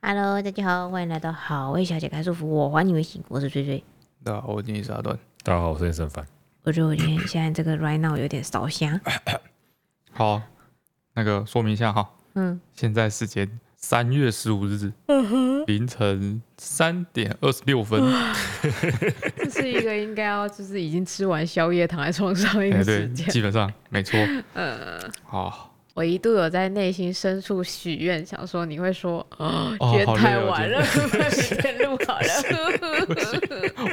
Hello，大家好，欢迎来到好味小姐开束缚，我还你微信，我是追追。大家好，我今天是阿段。大家好，我是沈凡。我觉得我今天现在这个 right now 有点烧香。好，那个说明一下哈，嗯，现在时间三月十五日凌晨三点二十六分。这是一个应该要就是已经吃完宵夜躺在床上一个时间，基本上没错。嗯，好。我一度有在内心深处许愿，想说你会说，哦，觉得太晚了，明天录好了。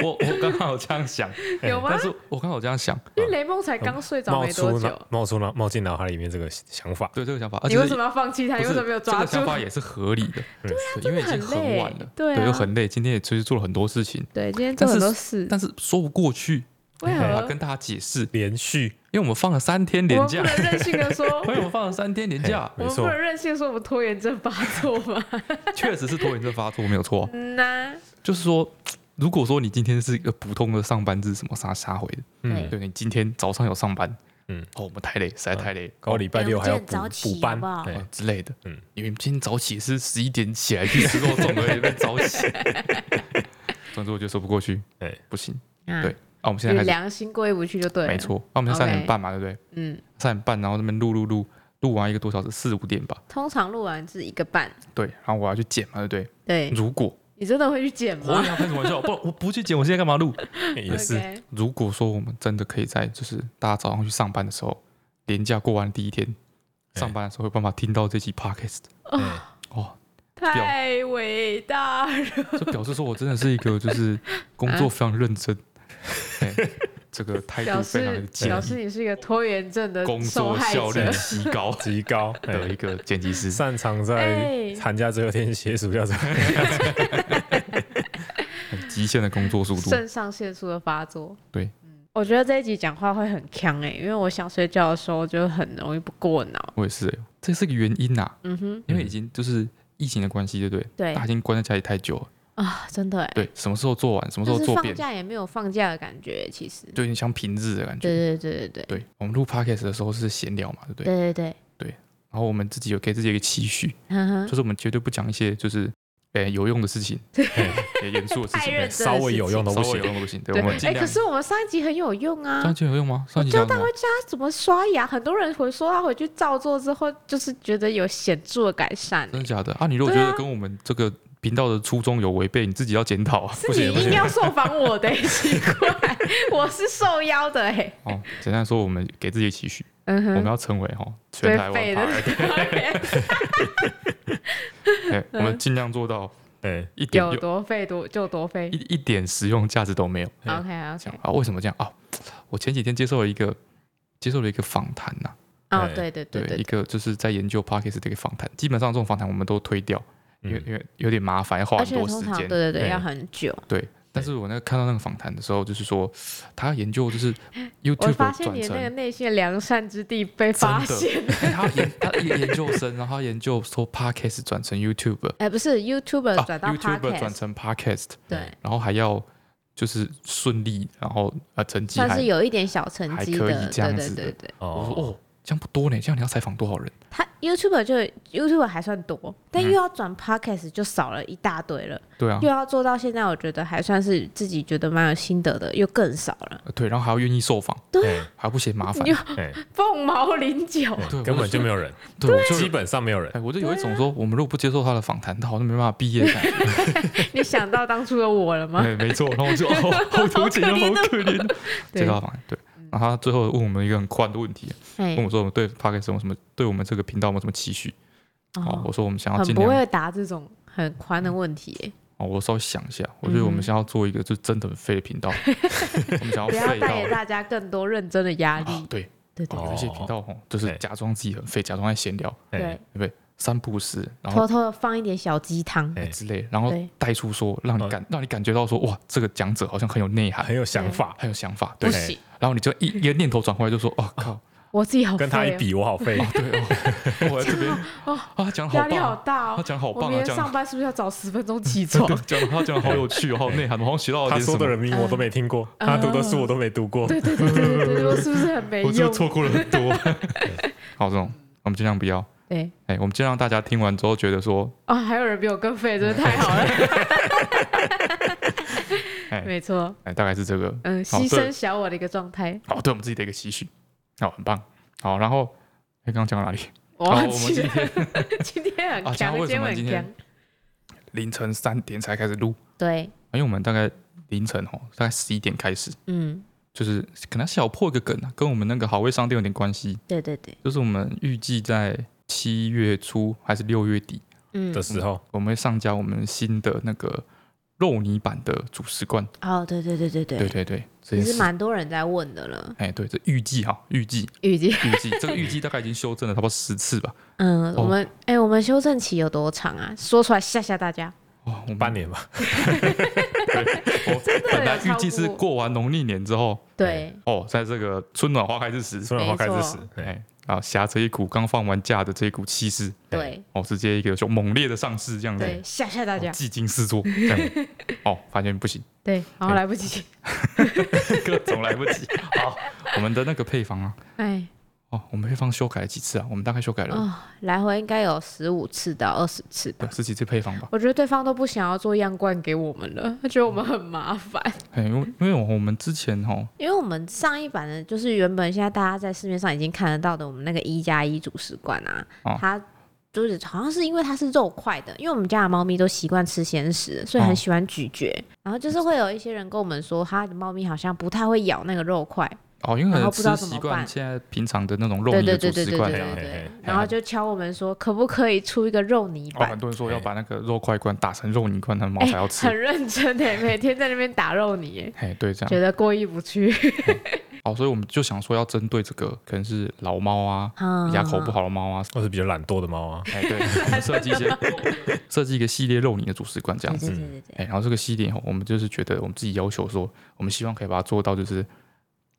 我我刚好有这样想，有吗？但是我刚好这样想，因为雷梦才刚睡着没多久，冒出脑冒进脑海里面这个想法，对这个想法，你为什么要放弃他？你为什么没有抓住？这个想法也是合理的，对啊，因为已经很晚了，对，又很累，今天也其实做了很多事情，对，今天做很多事，但是说不过去。为何？跟大家解释，连续，因为我们放了三天连假，我们不能任性的说，因为我们放了三天连假，我们不能任性说我们拖延症发作吗？确实是拖延症发作，没有错。嗯呐，就是说，如果说你今天是一个普通的上班日，什么啥啥回的，嗯，对，你今天早上有上班，嗯，哦，我们太累，实在太累，然后礼拜六还要补补班，对。之类的，嗯，因为今天早起是十一点起来去吃肉粽而已，被早起，总之我就说不过去，哎，不行，对。啊，我们现在开始良心过意不去就对了。没错，那我们三点半嘛，对不对？嗯，三点半，然后那边录录录，录完一个多小时，四五点吧。通常录完是一个半。对，然后我要去剪嘛，对不对？对。如果你真的会去剪吗？我要开什么玩笑？不，我不去剪，我现在干嘛录？也是。如果说我们真的可以在，就是大家早上去上班的时候，年假过完第一天，上班的时候有办法听到这期 podcast。哦，太伟大了！这表示说我真的是一个就是工作非常认真。这个态度非常的表示你是一个拖延症的工作效率极高 极高的一个剪辑师，擅长在寒假最后天写暑假这样很极限的工作速度，肾上腺素的发作。对，我觉得这一集讲话会很强哎，因为我想睡觉的时候就很容易不过脑。我也是，这是个原因呐。嗯哼，因为已经就是疫情的关系，对不对？对，大家已经关在家里太久了。啊，真的哎，对，什么时候做完，什么时候做放假也没有放假的感觉，其实，对，像平日的感觉，对对对对对，对，我们录 podcast 的时候是闲聊嘛，对不对？对对对对，然后我们自己有给自己一个期许，就是我们绝对不讲一些就是诶有用的事情，严肃的事情，稍微有用的不行，稍微有用的不行，对，我们哎，可是我们上一集很有用啊，上一集有用吗？上一集教大家怎么刷牙，很多人回说他回去照做之后，就是觉得有显著的改善，真的假的啊？你如果觉得跟我们这个。频道的初衷有违背，你自己要检讨啊！是你一定要受访我的，奇怪，我是受邀的哎。哦，简单说，我们给自己期许，嗯哼，我们要成为哈全台湾哎，我们尽量做到，哎，一点有多废多就多废，一一点实用价值都没有。OK OK，啊，为什么这样啊？我前几天接受了一个接受了一个访谈呐。哦，对对对，一个就是在研究 Parkes 的一个访谈，基本上这种访谈我们都推掉。因为因为有点麻烦，要花很多时间，对对对，要很久。对，但是我那个看到那个访谈的时候，就是说他研究就是 YouTube 我发现你那个内心的良善之地被发现。他研 他研究生，然后他研究说 Podcast 转成 YouTube，哎，不是 YouTuber 转到 YouTube 转成 Podcast，对，然后还要就是顺利，然后啊成绩算是有一点小成绩的，还可以这样子，对对对。哦。哦。这样不多呢，这样你要采访多少人？他 YouTube 就 YouTube 还算多，但又要转 Podcast 就少了一大堆了。对啊，又要做到现在，我觉得还算是自己觉得蛮有心得的，又更少了。对，然后还要愿意受访，对，还不嫌麻烦，凤毛麟角，根本就没有人，对，基本上没有人。我就有一种说，我们如果不接受他的访谈，他好像没办法毕业。你想到当初的我了吗？对没错，然后我就好同情，好可怜。接受访谈，对。然后他最后问我们一个很宽的问题，问我说：“我们对 p a r k e 有什么？对我们这个频道有什么期许？”哦，我说我们想要尽量不会答这种很宽的问题。哦，我稍微想一下，我觉得我们想要做一个就真的很废的频道，我们想要不要带给大家更多认真的压力？对对对，有些频道哦，就是假装自己很废，假装在闲聊，对对不对？三不时，然后偷偷的放一点小鸡汤之类，然后带出说，让你感让你感觉到说，哇，这个讲者好像很有内涵，很有想法，很有想法，对。然后你就一一个念头转过来，就说，哦靠，我自己好跟他一比，我好废。对哦，我在这边啊，讲好压力好大哦。他讲好棒啊，上班是不是要早十分钟起床？讲他讲好有趣，好有内涵，我好像学到了点什么。他说的人名我都没听过，他读的书我都没读过。对对对对对，我是不是很没用？我就错过了很多。好，这种我们尽量不要。对，哎，我们尽量大家听完之后觉得说，啊，还有人比我更废，真的太好了。哎没错，哎，大概是这个，嗯，牺牲小我的一个状态。哦，对我们自己的一个期许。好，很棒。好，然后，哎，刚刚讲到哪里？我们今天 今天很强，为什么今天凌晨三点才开始录？对，因为我们大概凌晨哦，大概十一点开始。嗯，就是可能小破一个梗啊，跟我们那个好味商店有点关系。对对对，就是我们预计在七月初还是六月底的时候。我们会上交我们新的那个肉泥版的主食罐。哦对对对对对。对对其实蛮多人在问的了。哎对这预计哈预计。预计。预计这个预计大概已经修正了差不多十次吧。嗯我们哎我们修正期有多长啊？说出来吓吓大家。哦我们半年吧。我本来预计是过。完农历年之后。对。哦在这个春暖花开之时。春暖花开之时对。啊，挟着一股刚放完假的这一股气势，对，哦，直接一个就猛烈的上市这样子，对，吓吓大家，技惊四座，这样，哦，发现不行，对，然后来不及，各种来不及，好，我们的那个配方啊，哎。哦，我们配方修改了几次啊？我们大概修改了，哦，来回应该有十五次到二十次吧，十几次配方吧。我觉得对方都不想要做样罐给我们了，他 觉得我们很麻烦。因为因为我们之前哈，因为我们上一版的，就是原本现在大家在市面上已经看得到的，我们那个一加一主食罐啊，哦、它就是好像是因为它是肉块的，因为我们家的猫咪都习惯吃鲜食，所以很喜欢咀嚼。哦、然后就是会有一些人跟我们说，他的猫咪好像不太会咬那个肉块。哦，因为可能吃习惯现在平常的那种肉泥的主食罐，然后就敲我们说，可不可以出一个肉泥罐？哦，很多人说要把那个肉块罐打成肉泥罐，他们猫才要吃。很认真诶，每天在那边打肉泥。哎，对，这样觉得过意不去。哦，所以我们就想说要针对这个，可能是老猫啊，牙口不好的猫啊，或是比较懒惰的猫啊。哎，对，我们设计一些，设计一个系列肉泥的主食罐这样子。哎，然后这个系列我们就是觉得我们自己要求说，我们希望可以把它做到就是。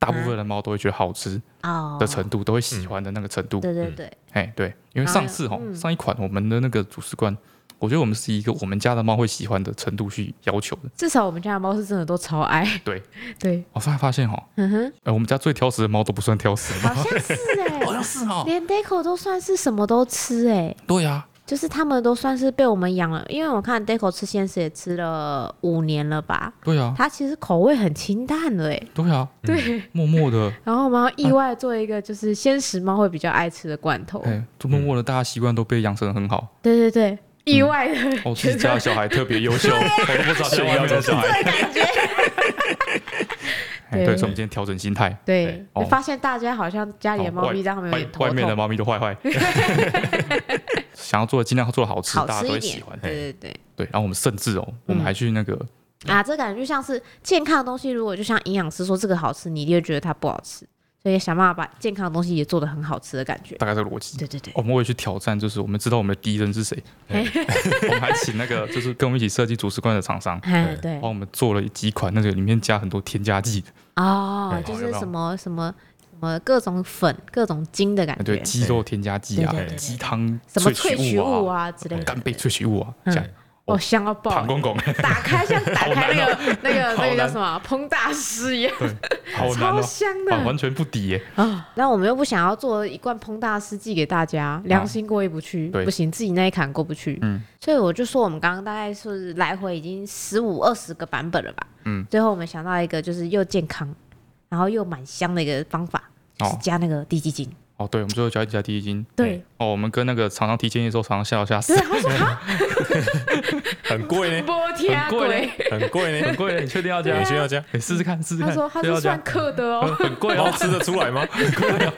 大部分的猫都会觉得好吃的程度，都会喜欢的那个程度。对对对，哎对，因为上次哈上一款我们的那个主食罐，我觉得我们是一个我们家的猫会喜欢的程度去要求的。至少我们家的猫是真的都超爱。对。对，我发发现哈，嗯哼，我们家最挑食的猫都不算挑食，好像是哎，好像是哈，连 Deco 都算是什么都吃哎。对呀。就是他们都算是被我们养了，因为我看 Deco 吃鲜食也吃了五年了吧？对啊，它其实口味很清淡的哎。对啊，对，默默的。然后我们要意外做一个就是鲜食猫会比较爱吃的罐头。哎，默默的，大家习惯都被养成的很好。对对对，意外的。我自己家的小孩特别优秀，我都不知道炫耀这小孩。感觉。对，所以我们今天调整心态。对，发现大家好像家里的猫咪在后面有点头。外面的猫咪都坏坏。想要做的尽量做好吃，好吃大家都会喜欢。对对对对，然后我们甚至哦，我们还去那个啊，这感觉就像是健康的东西。如果就像营养师说这个好吃，你一定会觉得它不好吃，所以想办法把健康的东西也做得很好吃的感觉。大概这个逻辑。对对对，我们会去挑战，就是我们知道我们的敌人是谁。我们还请那个就是跟我们一起设计主食罐的厂商，对，帮我们做了几款那个里面加很多添加剂的哦，就是什么什么。什么各种粉、各种精的感觉，对，鸡肉添加剂啊，鸡汤什么萃取物啊之类的，干贝萃取物啊，这样哦，香到爆！庞公公，打开像 打开那个那个那个叫什么？烹大师一样，对，超香的，完全不抵耶。啊！那我们又不想要做一罐烹大师寄给大家，良心过意不去，不行，自己那一坎过不去，嗯，所以我就说我们刚刚大概是来回已经十五二十个版本了吧，嗯，最后我们想到一个就是又健康，然后又蛮香的一个方法。是加那个滴鸡精哦，对，我们最后交一下第一金。对哦，我们跟那个厂商提建议的时候，厂商笑到吓死。他说 很贵呢，很贵呢，很贵呢，很贵呢，你确定要加？你确定要加？你，试试看，试试看。他说他是算克的哦，很贵 哦，吃得出来吗？很贵。哦，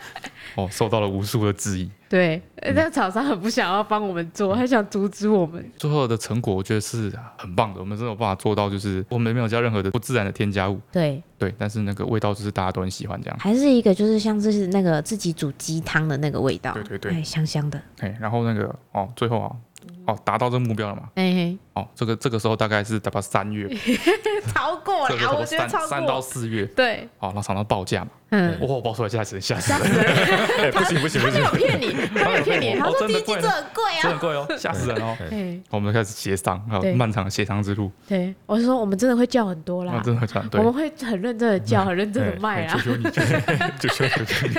受到了无数的质疑。对，那个厂商很不想要帮我们做，还想阻止我们。最后的成果，我觉得是很棒的。我们真的有办法做到，就是我们没有加任何的不自然的添加物。对对，但是那个味道就是大家都很喜欢这样。还是一个就是像是那个自己煮鸡汤的那个味道。对对对，香香的。哎，然后那个哦，最后啊，哦，达到这个目标了嘛？哎，哦，这个这个时候大概是大概三月，超过了，我觉得超过。三到四月，对，好，然后厂商报价嘛，嗯，哇，报出来吓死人，吓死人，不行不行不行，他没有骗你，他没有骗你，他说第一季这很贵啊，很贵哦，吓死人哦，我们开始协商，还有漫长的协商之路，对，我是说我们真的会叫很多啦，真的会叫，我们会很认真的叫，很认真的卖啊，求求你，求求你，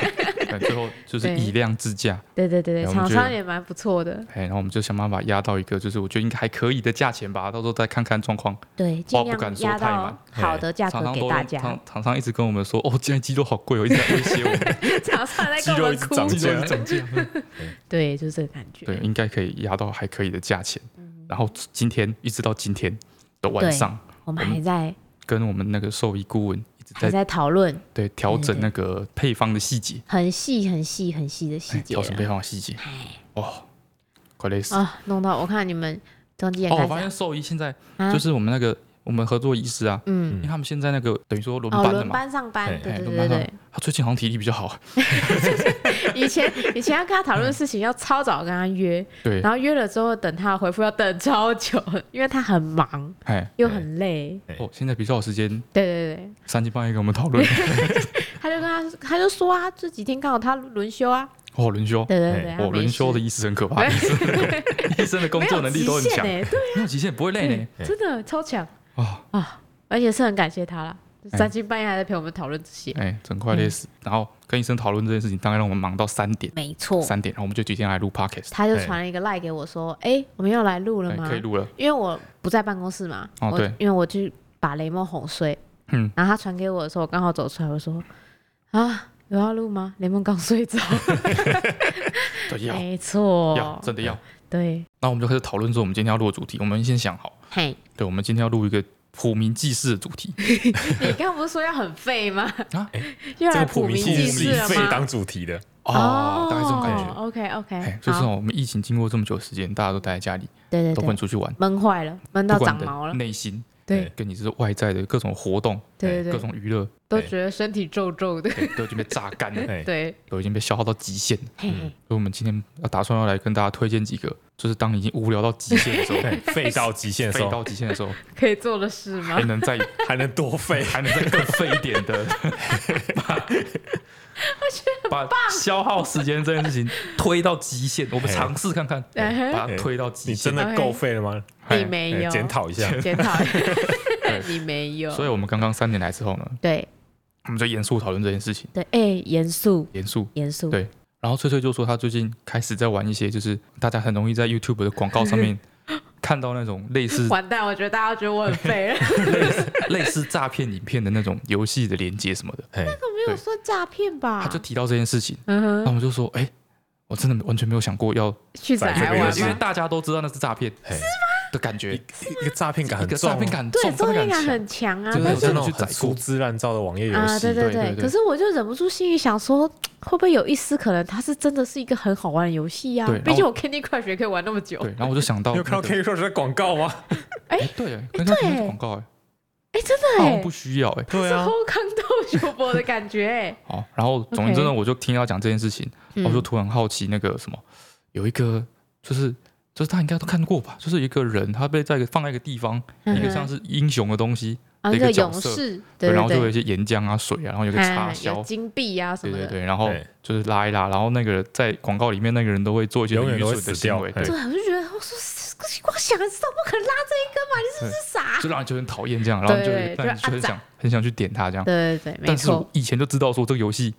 最后就是以量制价，对对对对，厂商也蛮不错的，哎，然后我们就想办法压到一个，就是我觉得应该还可以的价钱吧，到时候再看看状况。对，尽量压到好的价格给大家。厂厂商一直跟我们说，哦，今天鸡肉好贵哦，一直在威胁我们。厂商在跟我们哭，鸡肉涨价。对，就是这个感觉。对，应该可以压到还可以的价钱。然后今天一直到今天的晚上，我们还在跟我们那个兽医顾问一直在在讨论，对，调整那个配方的细节，很细很细很细的细节，调整配方的细节。哦。快累死啊！弄到我看你们中间哦，我发现兽医现在就是我们那个我们合作医师啊，嗯，因为他们现在那个等于说轮班的嘛，轮班上班，对对对对。他最近好像体力比较好。以前以前要跟他讨论事情，要超早跟他约，对，然后约了之后等他回复要等超久，因为他很忙，哎，又很累。哦，现在比较有时间，对对对，三更半夜跟我们讨论。他就跟他他就说啊，这几天刚好他轮休啊。哦，轮休，对对对，哦，轮休。的医师很可怕，医 生医生的工作能力都很强，对，没有极限，不会累呢，真的超强啊啊！而且是很感谢他了，三更半夜还在陪我们讨论这些，哎，整快累死。然后跟医生讨论这件事情，大概让我们忙到三点，没错，三点，然后我们就决定来录 podcast。他就传了一个赖给我说，哎，我们要来录了吗？可以录了，因为我不在办公室嘛，哦对，因为我去把雷梦哄睡，嗯，然后他传给我的时候，我刚好走出来，我说啊。有要录吗？雷梦刚睡着，没错，要真的要。对，那我们就开始讨论说，我们今天要录的主题，我们先想好。嘿，对，我们今天要录一个普民济世的主题。你刚刚不是说要很废吗？啊，这个普民济世是废当主题的哦，大概这种感觉。OK OK，就是我们疫情经过这么久时间，大家都待在家里，对对，都不能出去玩，闷坏了，闷到长毛了，内心。对，跟你这是外在的各种活动，对对，各种娱乐，都觉得身体皱皱的，都已经被榨干了，对，都已经被消耗到极限。所以，我们今天要打算要来跟大家推荐几个，就是当你已经无聊到极限的时候，废到极限的时候，废到极限的时候，可以做的事吗？还能再还能多废，还能再更废一点的，把消耗时间这件事情推到极限，我们尝试看看，把它推到极限。你真的够废了吗？你没有。检讨一下，检讨。一下，你没有。所以我们刚刚三点来之后呢，对，我们就严肃讨论这件事情。对，哎，严肃，严肃，严肃。对，然后翠翠就说她最近开始在玩一些，就是大家很容易在 YouTube 的广告上面看到那种类似……完蛋，我觉得大家觉得我很废了。类 似类似诈骗影片的那种游戏的连接什么的，那个没有算诈骗吧？他就提到这件事情，嗯哼，然后我就说，哎，我真的完全没有想过要去载这个游戏，因为大家都知道那是诈骗，是吗？的感觉，一个诈骗感很重，诈骗感对，诈骗感很强啊。就是那种粗制滥造的网页游戏，对对对。可是我就忍不住心里想说，会不会有一丝可能，它是真的是一个很好玩的游戏呀？毕竟我 Candy Crush 也可以玩那么久。对，然后我就想到，你有看到 Candy Crush 的广告吗？哎，对，哎，对，广告，哎，哎，真的，哎，不需要，哎，对啊，是后康豆酒播的感觉，哎。好，然后总之呢，我就听他讲这件事情，我就突然好奇那个什么，有一个就是。就是他应该都看过吧？就是一个人，他被在一个放在一个地方，一个像是英雄的东西的一个角色，对，然后就有一些岩浆啊、水啊，然后有个插销、金币啊什么的，对对对，然后就是拉一拉，然后那个在广告里面那个人都会做一些愚蠢的行为，对，我就觉得我说光想知道不可能拉这一根嘛，你是不是傻？就让人就很讨厌这样，然后就就很想很想去点他这样，对对对，但是我以前就知道说这个游戏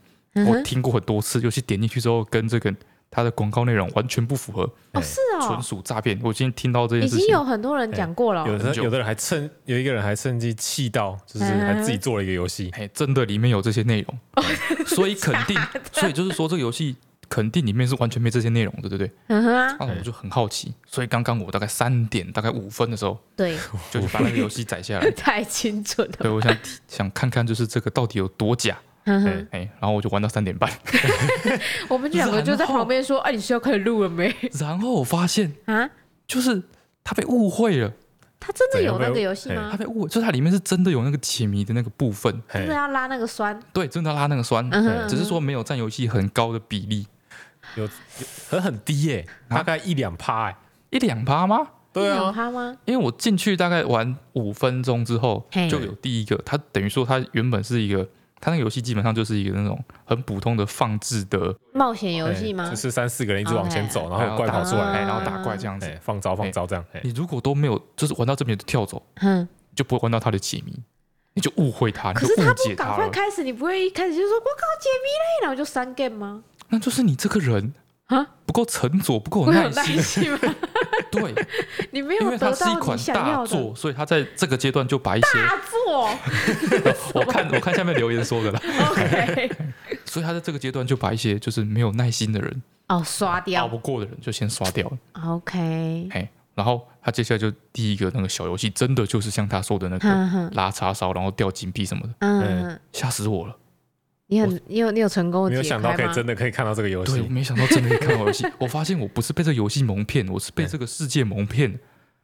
我听过很多次，游戏点进去之后跟这个。他的广告内容完全不符合哦，是哦，纯属诈骗。我今天听到这件事情，已经有很多人讲过了。有的有的人还趁有一个人还趁机气到，就是还自己做了一个游戏。哎，真的里面有这些内容，所以肯定，所以就是说这个游戏肯定里面是完全没这些内容的，对不对？嗯哼。那我就很好奇，所以刚刚我大概三点大概五分的时候，对，就把那个游戏载下来。太精准了。对，我想想看看，就是这个到底有多假。哎哎，然后我就玩到三点半，我们两个就在旁边说：“哎，你是要开始录了没？” 然后我发现啊，就是他被误会了。他真的有那个游戏吗？他被误会，就是它里面是真的有那个解谜的那个部分，真的要拉那个酸。对，真的要拉那个酸，只是说没有占游戏很高的比例，有，很很低耶，大概一两趴哎。一两趴吗？对啊，趴吗？因为我进去大概玩五分钟之后，就有第一个，它等于说它原本是一个。他那个游戏基本上就是一个那种很普通的放置的冒险游戏吗？就是三四个人一直往前走，然后怪跑出来，然后打怪这样子，放招放招这样。你如果都没有，就是玩到这边就跳走，嗯，就不会玩到他的解谜，你就误会他，可是他不赶快开始，你不会一开始就说“我靠解谜嘞”，然后就删 game 吗？那就是你这个人啊不够沉着，不够有耐心吗？对，你没有得到你想要的，所以他在这个阶段就把一些大作，我看我看下面留言说的了。OK，所以他在这个阶段就把一些就是没有耐心的人。哦刷掉，熬不过的人就先刷掉了。OK，嘿，然后他接下来就第一个那个小游戏，真的就是像他说的那个拉叉烧，然后掉金币什么的，嗯，吓死我了。你很，你有你有成功，没有想到可以真的可以看到这个游戏。对，我没想到真的可以看到游戏。我发现我不是被这个游戏蒙骗，我是被这个世界蒙骗。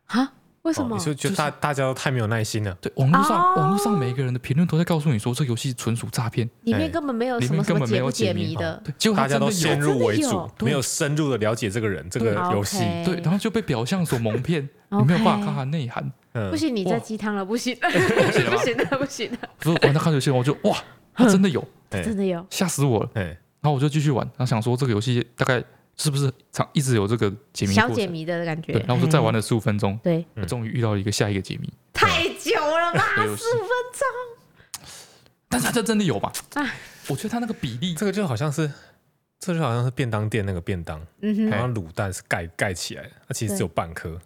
啊？为什么？你说就大大家都太没有耐心了。对，网络上网络上每一个人的评论都在告诉你说，这游戏纯属诈骗，里面根本没有什么什么解不解谜的。对，结果大家都先入为主，没有深入的了解这个人这个游戏。对，然后就被表象所蒙骗，你没有办法看它内涵。不行，你在鸡汤了，不行，不行，不行了，不行了。不是玩他看游戏，我就哇，他真的有。真的有？吓死我了，然后我就继续玩，然后想说这个游戏大概是不是常一直有这个解谜小解谜的感觉，对，然后我就再玩了十五分钟，对，我终于遇到一个下一个解谜，太久了吧，十五分钟，但是它这真的有吧？哎，我觉得它那个比例，这个就好像是，这就好像是便当店那个便当，好像卤蛋是盖盖起来的，它其实只有半颗。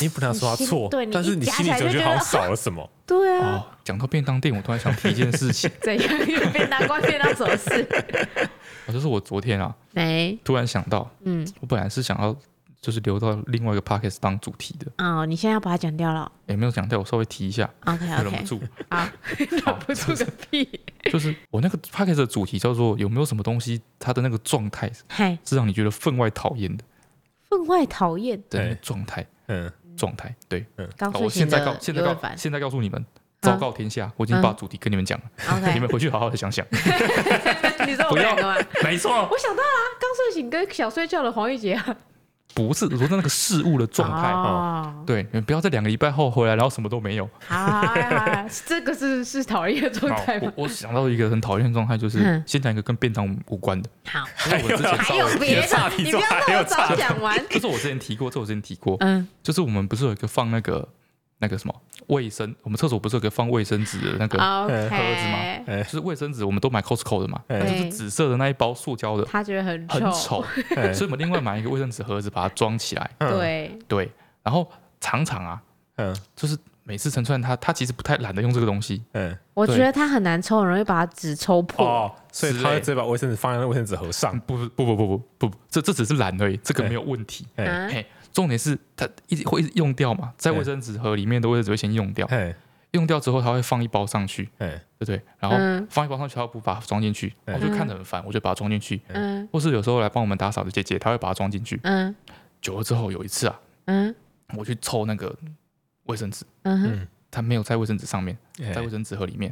你不能说他错，但是你心里就觉得好像少了什么。对啊，讲到便当店，我突然想提一件事情。怎样？便当关便当什么事？啊，就是我昨天啊，没突然想到，嗯，我本来是想要就是留到另外一个 podcast 当主题的。哦，你现在要把它讲掉了？也没有讲掉，我稍微提一下。OK OK。忍不住啊，忍不住个屁！就是我那个 podcast 的主题叫做有没有什么东西，它的那个状态，嗨，是让你觉得分外讨厌的？分外讨厌的状态，嗯。状态对，嗯，我现在告现在告现在告诉你们，昭告天下，我已经把主题跟你们讲了 你们回去好好的想想。你说我两个吗？没错，我想到了，刚睡醒跟想睡觉的黄玉洁啊，不是，我说那个事物的状态啊，对，你们不要在两个礼拜后回来，然后什么都没有。啊，这个是是讨厌的状态吗？我想到一个很讨厌的状态，就是先讲一个跟便当无关的。好，还有别的，你不要那么早讲完。这是我之前提过，这我之前提过，嗯，就是我们不是有一个放那个那个什么卫生，我们厕所不是有个放卫生纸的那个盒子吗？就是卫生纸，我们都买 Costco 的嘛，就是紫色的那一包塑胶的，他觉得很很丑，所以我们另外买一个卫生纸盒子把它装起来。对。对，然后常常啊，嗯，就是。每次陈川他他其实不太懒得用这个东西，嗯，我觉得他很难抽，很容易把纸抽破，哦，所以他会直接把卫生纸放在卫生纸盒上。不不不不不不不，这这只是懒而已，这个没有问题。哎，重点是它一直会一直用掉嘛，在卫生纸盒里面的卫生纸会先用掉，用掉之后它会放一包上去，对不对？然后放一包上去，它不把它装进去，我就看着很烦，我就把它装进去。嗯，或是有时候来帮我们打扫的姐姐，她会把它装进去。嗯，久了之后有一次啊，嗯，我去抽那个卫生纸，嗯。他没有在卫生纸上面，在卫生纸盒里面。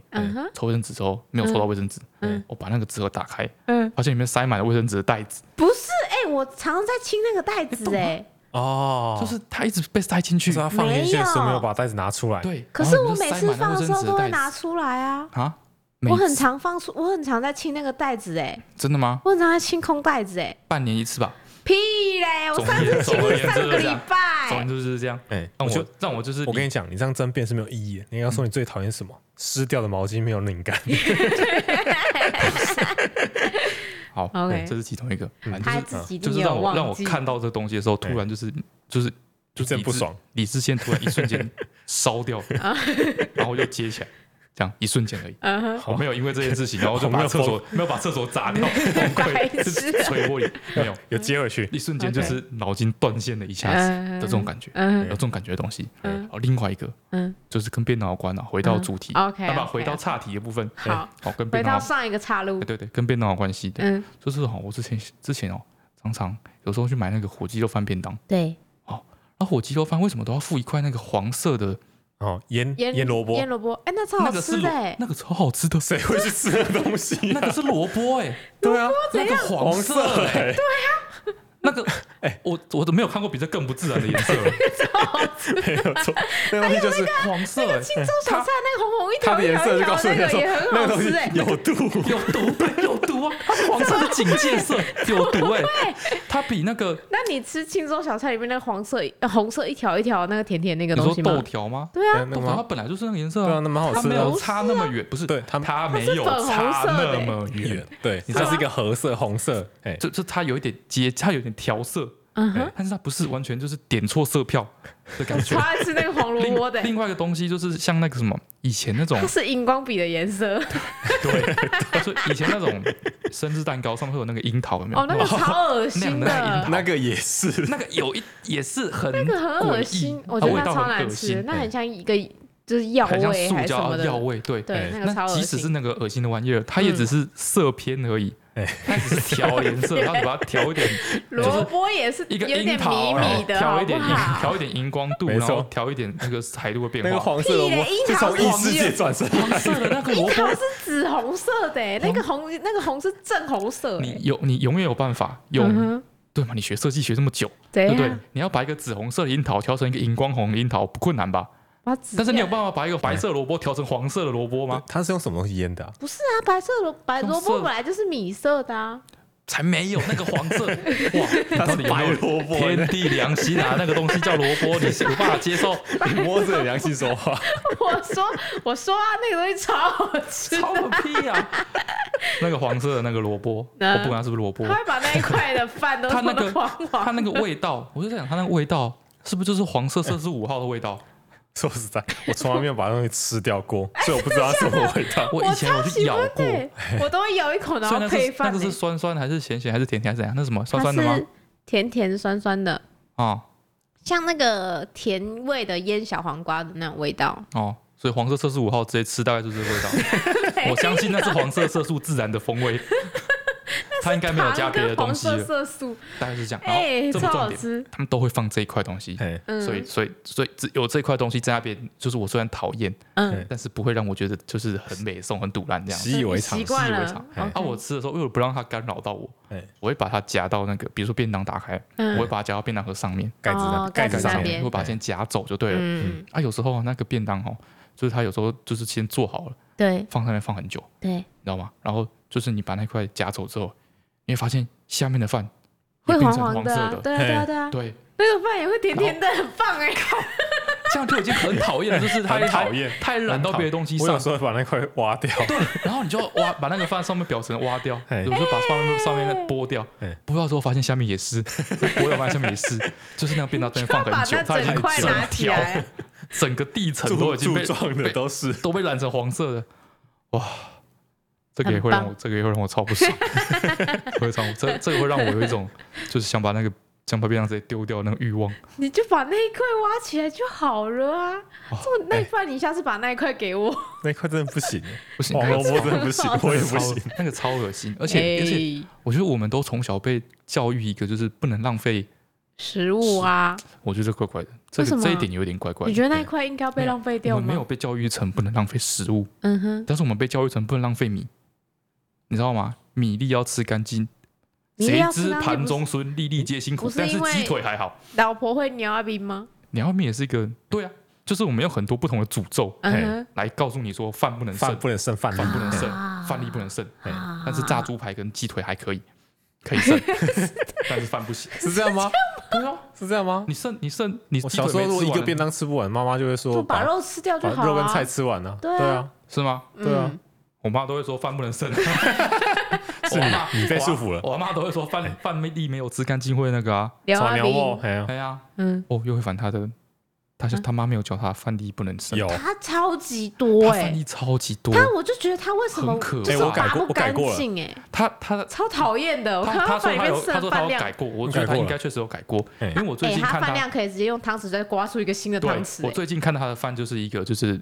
抽卫生纸之后没有抽到卫生纸，我把那个纸盒打开，发现里面塞满了卫生纸的袋子。不是，哎，我常常在清那个袋子，哎，哦，就是他一直被塞进去，他放进去的时候没有把袋子拿出来。对，可是我每次放的时候都会拿出来啊。啊，我很常放出，我很常在清那个袋子，哎，真的吗？我很常在清空袋子，哎，半年一次吧。屁嘞！我上次清了三个礼拜，总就是这样。哎，那我就让我就是，我跟你讲，你这样争辩是没有意义的。你要说你最讨厌什么？湿掉的毛巾没有拧干。好，OK，这是其中一个。反正就是就是让我让我看到这东西的时候，突然就是就是就是不爽，理智线突然一瞬间烧掉，然后又接起来。这样一瞬间而已，我没有因为这件事情，然后就把厕所没有把厕所砸掉，崩溃，是锤玻璃，没有，有接回去，一瞬间就是脑筋断线了一下子的这种感觉，有这种感觉的东西。然后另外一个，嗯，就是跟电脑有关了，回到主题，OK，那么回到岔题的部分，好，好，跟回到上一个岔路，对对，跟电脑有关系的，嗯，就是哈，我之前之前哦，常常有时候去买那个火鸡肉饭便当，对，哦，那火鸡肉饭为什么都要附一块那个黄色的？哦，腌腌腌萝卜，腌萝卜，哎，那超好吃的，那个超好吃的，谁会去吃那东西？那个是萝卜，哎，对啊，那个黄色，哎，对啊，那个 哎，我我都没有看过比这更不自然的颜色了。没有错，那东西就是黄色。青州小菜那个红红一条，它的颜色就告诉你说，那个东西有毒，有毒，对，有毒啊！它是黄色的警戒色，有毒哎。它比那个……那你吃青州小菜里面那个黄色、红色一条一条那个甜甜那个东西吗？豆条吗？对啊，豆条它本来就是那个颜色，对啊，那蛮好吃的。它没有差那么远，不是？对，它它没有差那么远。对，它是一个褐色、红色，哎，就就它有一点接，它有点调色。嗯哼，但是它不是完全就是点错色票的感觉。他是那个黄萝卜的。另外一个东西就是像那个什么以前那种，它是荧光笔的颜色。对，就是以前那种生日蛋糕上面会有那个樱桃，有没有？哦，那个超恶心的。那个也是，那个有一也是很那个很恶心，我觉得它超难吃，那很像一个就是药味还是什么的药味。对对，那个超恶心。即使是那个恶心的玩意儿，它也只是色偏而已。它只是调颜色，然后你把它调一点，萝卜也是一个樱桃，调一点调一点荧光度，然后调一点那个彩度的变化。那个黄色萝卜 是从异世界转身，黄色的那个萝卜是紫红色的，那个红那个红是正红色。你有你永远有办法用，对吗？你学设计学这么久，对不对？你要把一个紫红色的樱桃调成一个荧光红的樱桃，不困难吧？但是你有办法把一个白色萝卜调成黄色的萝卜吗？它是用什么东西腌的？不是啊，白色萝白萝卜本来就是米色的啊，才没有那个黄色 哇！它是白萝卜，天地良心啊，那个东西叫萝卜，你是无办法接受？你 摸着良心说话。我说我说啊，那个东西超好吃，超个屁啊！那个黄色的那个萝卜，我不管它是不是萝卜，他会把那一块的饭都它那个它那个味道，我就在想它那个味道是不是就是黄色色是五号的味道？说实在，我从来没有把东西吃掉过，所以我不知道它什么味道。我以前我去咬过，我都会咬一口，然后配饭。那个是酸酸还是咸咸还是甜甜还是怎样？那什么酸酸的吗？甜甜酸酸的哦，像那个甜味的腌小黄瓜的那种味道哦。所以黄色色素五号直接吃大概就是这个味道。我相信那是黄色色素自然的风味。它应该没有加别的东西色素，大概是这样。然后这么重点，他们都会放这一块东西，所以所以所以只有这块东西在那边，就是我虽然讨厌，嗯，但是不会让我觉得就是很美颂、很堵烂这样，习以为常，习以为常。啊，我吃的时候，为了不让它干扰到我，我会把它夹到那个，比如说便当打开，我会把它夹到便当盒上面，盖子上盖子上面，我会把它先夹走就对了。啊，有时候那个便当哦，就是它有时候就是先做好了，对，放上面放很久，对，你知道吗？然后就是你把那块夹走之后。你会发现下面的饭会变成黄色的，对对对对，对，那个饭也会甜甜的，很棒哎！这样就已经很讨厌了，就是太讨厌，太染到别的东西上。我有时候把那块挖掉，对，然后你就挖把那个饭上面表层挖掉，对，就把上面上面剥掉，剥掉之后发现下面也是，剥掉发现下面也是，就是那个便当在那放很久，它已经整条整个地层都已经被撞的都是。都被染成黄色的，哇！这个也会让我，这个也会让我超不爽，会超这这个会让我有一种就是想把那个想把便当直接丢掉那个欲望。你就把那一块挖起来就好了啊！这那块你下次把那一块给我。那块真的不行，不行，黄萝卜真的不行，我也不行，那个超恶心。而且而且，我觉得我们都从小被教育一个就是不能浪费食物啊。我觉得怪怪的，这个这一点有点怪怪。你觉得那一块应该被浪费掉吗？我们没有被教育成不能浪费食物，嗯哼，但是我们被教育成不能浪费米。你知道吗？米粒要吃干净，谁知盘中餐，粒粒皆辛苦。但是鸡腿还好。老婆会鸟阿冰吗？鸟阿冰也是一个，对啊，就是我们有很多不同的诅咒，来告诉你说饭不能剩，饭不能剩，饭不能剩，饭粒不能剩。但是炸猪排跟鸡腿还可以，可以剩，但是饭不行，是这样吗？对啊，是这样吗？你剩，你剩，你小时候如果一个便当吃不完，妈妈就会说把肉吃掉就好，肉跟菜吃完了。对啊，是吗？对啊。我妈都会说饭不能剩，是你你被束缚了。我妈都会说饭饭粒没有吃干净会那个啊，传尿哦，哎呀，嗯，哦，又会反他的，他就他妈没有教他饭粒不能剩，有他超级多哎，饭粒超级多，他我就觉得他为什么就是拔不干净哎，他他超讨厌的，我看他饭里面剩饭量改过，我觉得他应该确实有改过，因为我最近看他饭量可以直接用汤匙再刮出一个新的汤匙，我最近看到他的饭就是一个就是。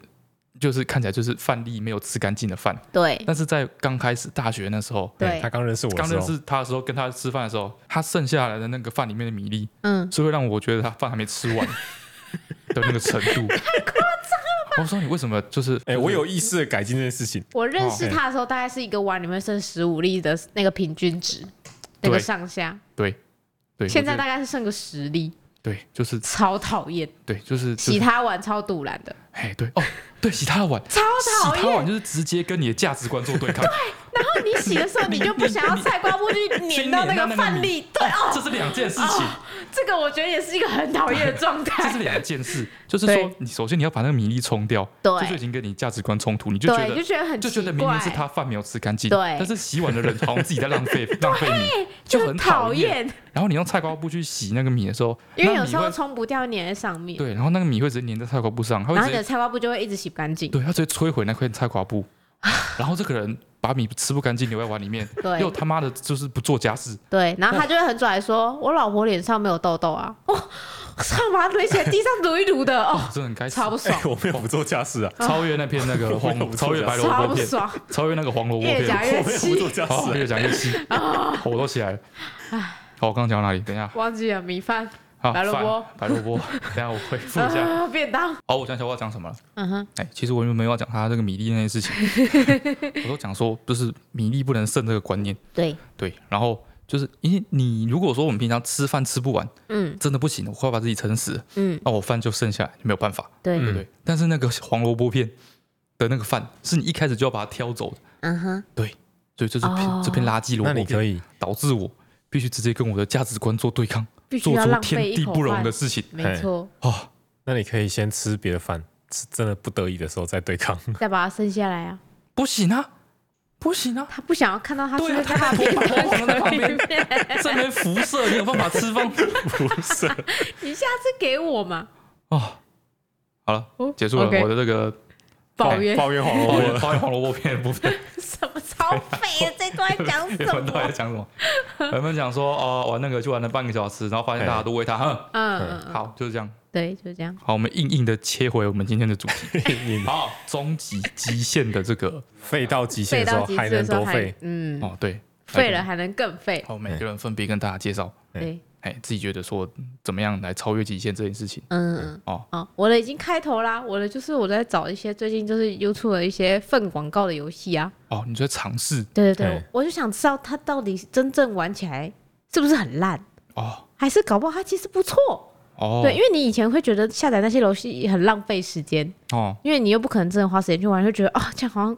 就是看起来就是饭粒没有吃干净的饭，对。但是在刚开始大学那时候，对，他刚认识我，刚认识他的时候，跟他吃饭的时候，他剩下来的那个饭里面的米粒，嗯，是会让我觉得他饭还没吃完 的那个程度，太夸张了吧？我说你为什么就是，哎，我有意识的改进这件事情。我认识他的时候，大概是一个碗里面剩十五粒的那个平均值，那个上下，对。对，现在大概是剩个十粒。对，就是超讨厌。对，就是其他碗超堵烂的。哎，对哦，对，洗他的碗超讨厌。洗他碗就是直接跟你的价值观做对抗。对，然后你洗的时候，你就不想要菜瓜布去粘到那个饭粒。对哦，这是两件事情。这个我觉得也是一个很讨厌的状态。这是两件事，就是说，你首先你要把那个米粒冲掉，对，这就已经跟你价值观冲突，你就觉得就觉得很就觉得明明是他饭没有吃干净，对，但是洗碗的人好像自己在浪费 浪费米，就很讨厌。然后你用菜瓜布去洗那个米的时候，因为有时候冲不掉，粘在上面。对，然后那个米会直接粘在菜瓜布上，然后你的菜瓜布就会一直洗不干净。对，他直接摧毁那块菜瓜布，然后这个人。把米吃不干净留在碗里面，对，又他妈的就是不做家事，对，然后他就会很拽说：“我老婆脸上没有痘痘啊！” 哦，上把堆起来，地上撸一撸的，哦，真的很该死，超不爽。我没有不做家事啊，超越那片那个黄，超越白萝卜片，超越那个黄萝卜片，越讲越气，越讲越气，火都起来了。哎，好，我刚刚讲到哪里？等一下，忘记了米饭。好，白萝卜，白萝卜，等下我回复一下。便当。好，我想起来我要讲什么了。嗯哼。哎，其实我原本没有要讲他这个米粒那件事情，我都讲说，就是米粒不能剩这个观念。对。对，然后就是因为你如果说我们平常吃饭吃不完，嗯，真的不行，我快把自己撑死，嗯，那我饭就剩下来，没有办法。对对对。但是那个黄萝卜片的那个饭，是你一开始就要把它挑走的。嗯哼。对，所以这是这片垃圾萝卜片，可以导致我必须直接跟我的价值观做对抗。做出天地不容的事情，没错。哦，那你可以先吃别的饭，是真的不得已的时候再对抗，再把它生下来啊！不行啊，不行啊！他不想要看到他，对啊，他头发头在旁边，这边辐射，你有办法吃吗？辐射，你下次给我嘛。哦，好了，结束了我的这个抱怨，抱怨黄萝卜，抱怨黄萝卜片的部分。什么超废的？这段讲什么？他们都在讲什么？他们讲说哦，玩那个就玩了半个小时，然后发现大家都喂他。嗯嗯，好，就是这样。对，就是这样。好，我们硬硬的切回我们今天的主题。好，终极极限的这个废到极限的时候还能多废？嗯，哦，对，废了还能更废。好，每个人分别跟大家介绍。对。哎，自己觉得说怎么样来超越极限这件事情？嗯嗯哦哦，我的已经开头啦，我的就是我在找一些最近就是 YouTube 的一些粪广告的游戏啊。哦，你在尝试？对对对，我就想知道它到底真正玩起来是不是很烂？哦，还是搞不好它其实不错？哦，对，因为你以前会觉得下载那些游戏很浪费时间哦，因为你又不可能真的花时间去玩，就觉得啊，这样好像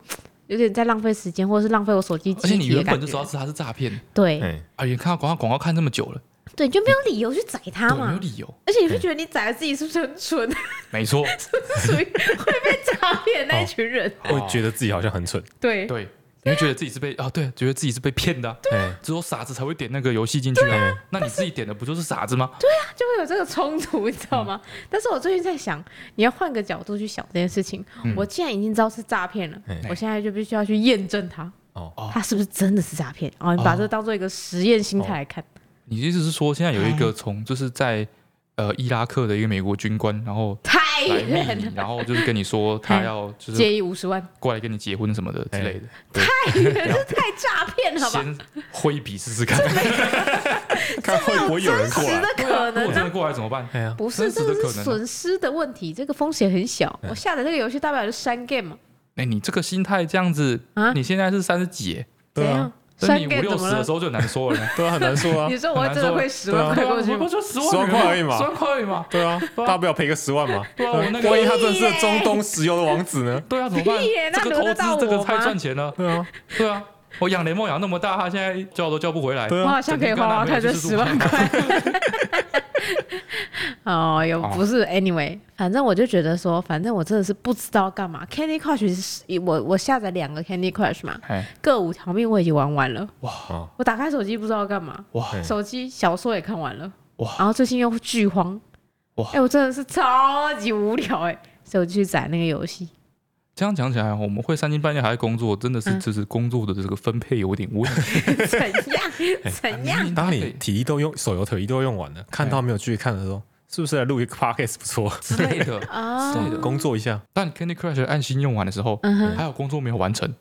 有点在浪费时间，或者是浪费我手机。而且你原本就知道是它是诈骗。对，啊，也看到广告广告看这么久了。对，你就没有理由去宰他嘛，没有理由。而且你会觉得你宰了自己是不是很蠢？没错，是不是属于会被诈骗那一群人？会觉得自己好像很蠢。对对，你会觉得自己是被啊，对，觉得自己是被骗的。对，只有傻子才会点那个游戏进去啊。那你自己点的不就是傻子吗？对啊，就会有这个冲突，你知道吗？但是我最近在想，你要换个角度去想这件事情。我既然已经知道是诈骗了，我现在就必须要去验证它。哦，它是不是真的是诈骗？哦，你把这当做一个实验心态来看。你的意思是说，现在有一个从就是在呃伊拉克的一个美国军官，然后太远了，然后就是跟你说 他要就是借一五十万过来跟你结婚什么的之类的，太远，这太诈骗了吧？先挥笔试试看，看会不会有人过来？可能真的过来怎么办？哎呀，不是，这是损失的问题，这个风险很小。我下载这个游戏代表就删 game 嘛？哎，你这个心态这样子啊？你现在是三十几？对啊。等你五六十的时候就难说了，对啊，很难说啊。你说我真的会十万块过去不？就十万块而已嘛，十万块而已嘛。对啊，大不了赔个十万嘛。对啊，万一他真的是中东石油的王子呢？对啊，怎么办？这个投资这个太赚钱了。对啊，对啊，我养雷梦养那么大，他现在叫都叫不回来。我好像可以花花看这十万块。哦，有不是？Anyway，反正我就觉得说，反正我真的是不知道干嘛。Candy Crush 是我我下载两个 Candy Crush 嘛，各五条命我已经玩完了。哇！我打开手机不知道干嘛。哇！手机小说也看完了。哇！然后最近又剧荒。哇！哎，我真的是超级无聊哎，所以我就去载那个游戏。这样讲起来，我们会三更半夜还在工作，真的是就是工作的这个分配有点问题。怎样？怎样？当你体力都用手游体力都用完了，看到没有继续看的时候。是不是来录一个 podcast 不错之类的啊？对的，工作一下。但 Candy Crush 按心用完的时候，还有工作没有完成，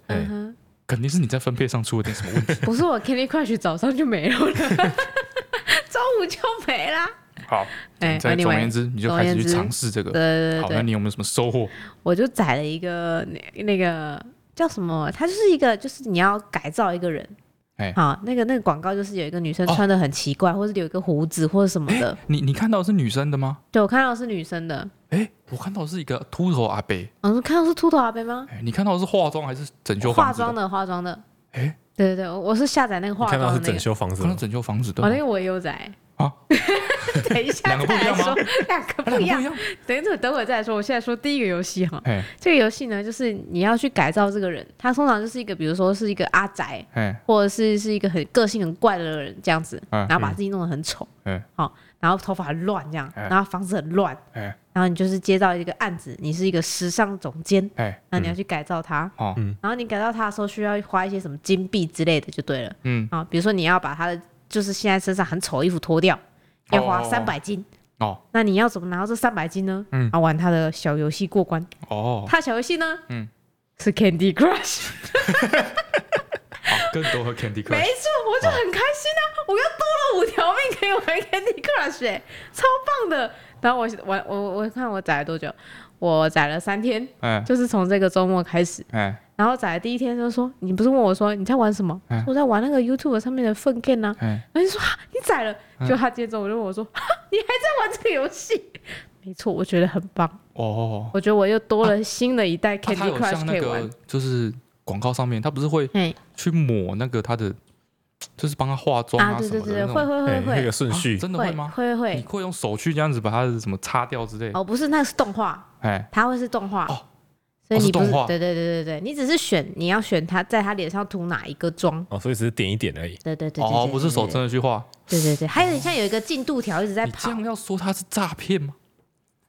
肯定是你在分配上出了点什么问题。不是我 Candy Crush 早上就没了，中午就没啦。好，哎，总而言之，你就开始去尝试这个。对对对。好，那你有没有什么收获？我就载了一个那那个叫什么？它就是一个，就是你要改造一个人，哎，好，那个那个广告就是有一个女生穿的很奇怪，或者有一个胡子或者什么的。你你看到是女生的吗？对，我看到是女生的。哎，我看到是一个秃头阿伯。嗯，看到是秃头阿伯吗？你看到是化妆还是整修？化妆的，化妆的。哎，对对对，我是下载那个化妆的。看到是整修房子，可能整修房子的。哦，那个我也有载。啊，等一下 再来说，两个不一样。等一会，等会再来说。我现在说第一个游戏哈，这个游戏呢，就是你要去改造这个人，他通常就是一个，比如说是一个阿宅，或者是是一个很个性很怪的人这样子，然后把自己弄得很丑，好，然后头发很乱这样，然后房子很乱，然后你就是接到一个案子，你是一个时尚总监，哎那你要去改造他，然后你改造他的时候需要花一些什么金币之类的就对了，嗯，啊，比如说你要把他的。就是现在身上很丑的衣服脱掉，要花三百金哦。那你要怎么拿到这三百金呢？嗯，啊玩他的小游戏过关哦。他小游戏呢？嗯，是 Candy Crush。更多和 Candy Crush。没错，我就很开心啊！我又多了五条命可以玩 Candy Crush，哎，超棒的。然后我玩我我看我载了多久？我载了三天，嗯，就是从这个周末开始，嗯。然后载的第一天就说：“你不是问我说你在玩什么？欸、我在玩那个 YouTube 上面的 Fun Game 呢。欸”然后你说：“你载了？”就他接着我就问我说：“你还在玩这个游戏？”没错，我觉得很棒哦。我觉得我又多了新的一代 Candy Crush 可以玩。啊、就是广告上面，他不是会去抹那个他的，就是帮他化妆啊什么的，对对对，会会会会那个顺序，真的会吗？会会会，你会用手去这样子把它的什么擦掉之类？哦，不是，那是动画，哎，它会是动画哦。所以你不是对对对对对，你只是选你要选他在他脸上涂哪一个妆哦，所以只是点一点而已。对对对哦，不是手真的去画。对对对，还有你像有一个进度条一直在跑。你这样要说它是诈骗吗？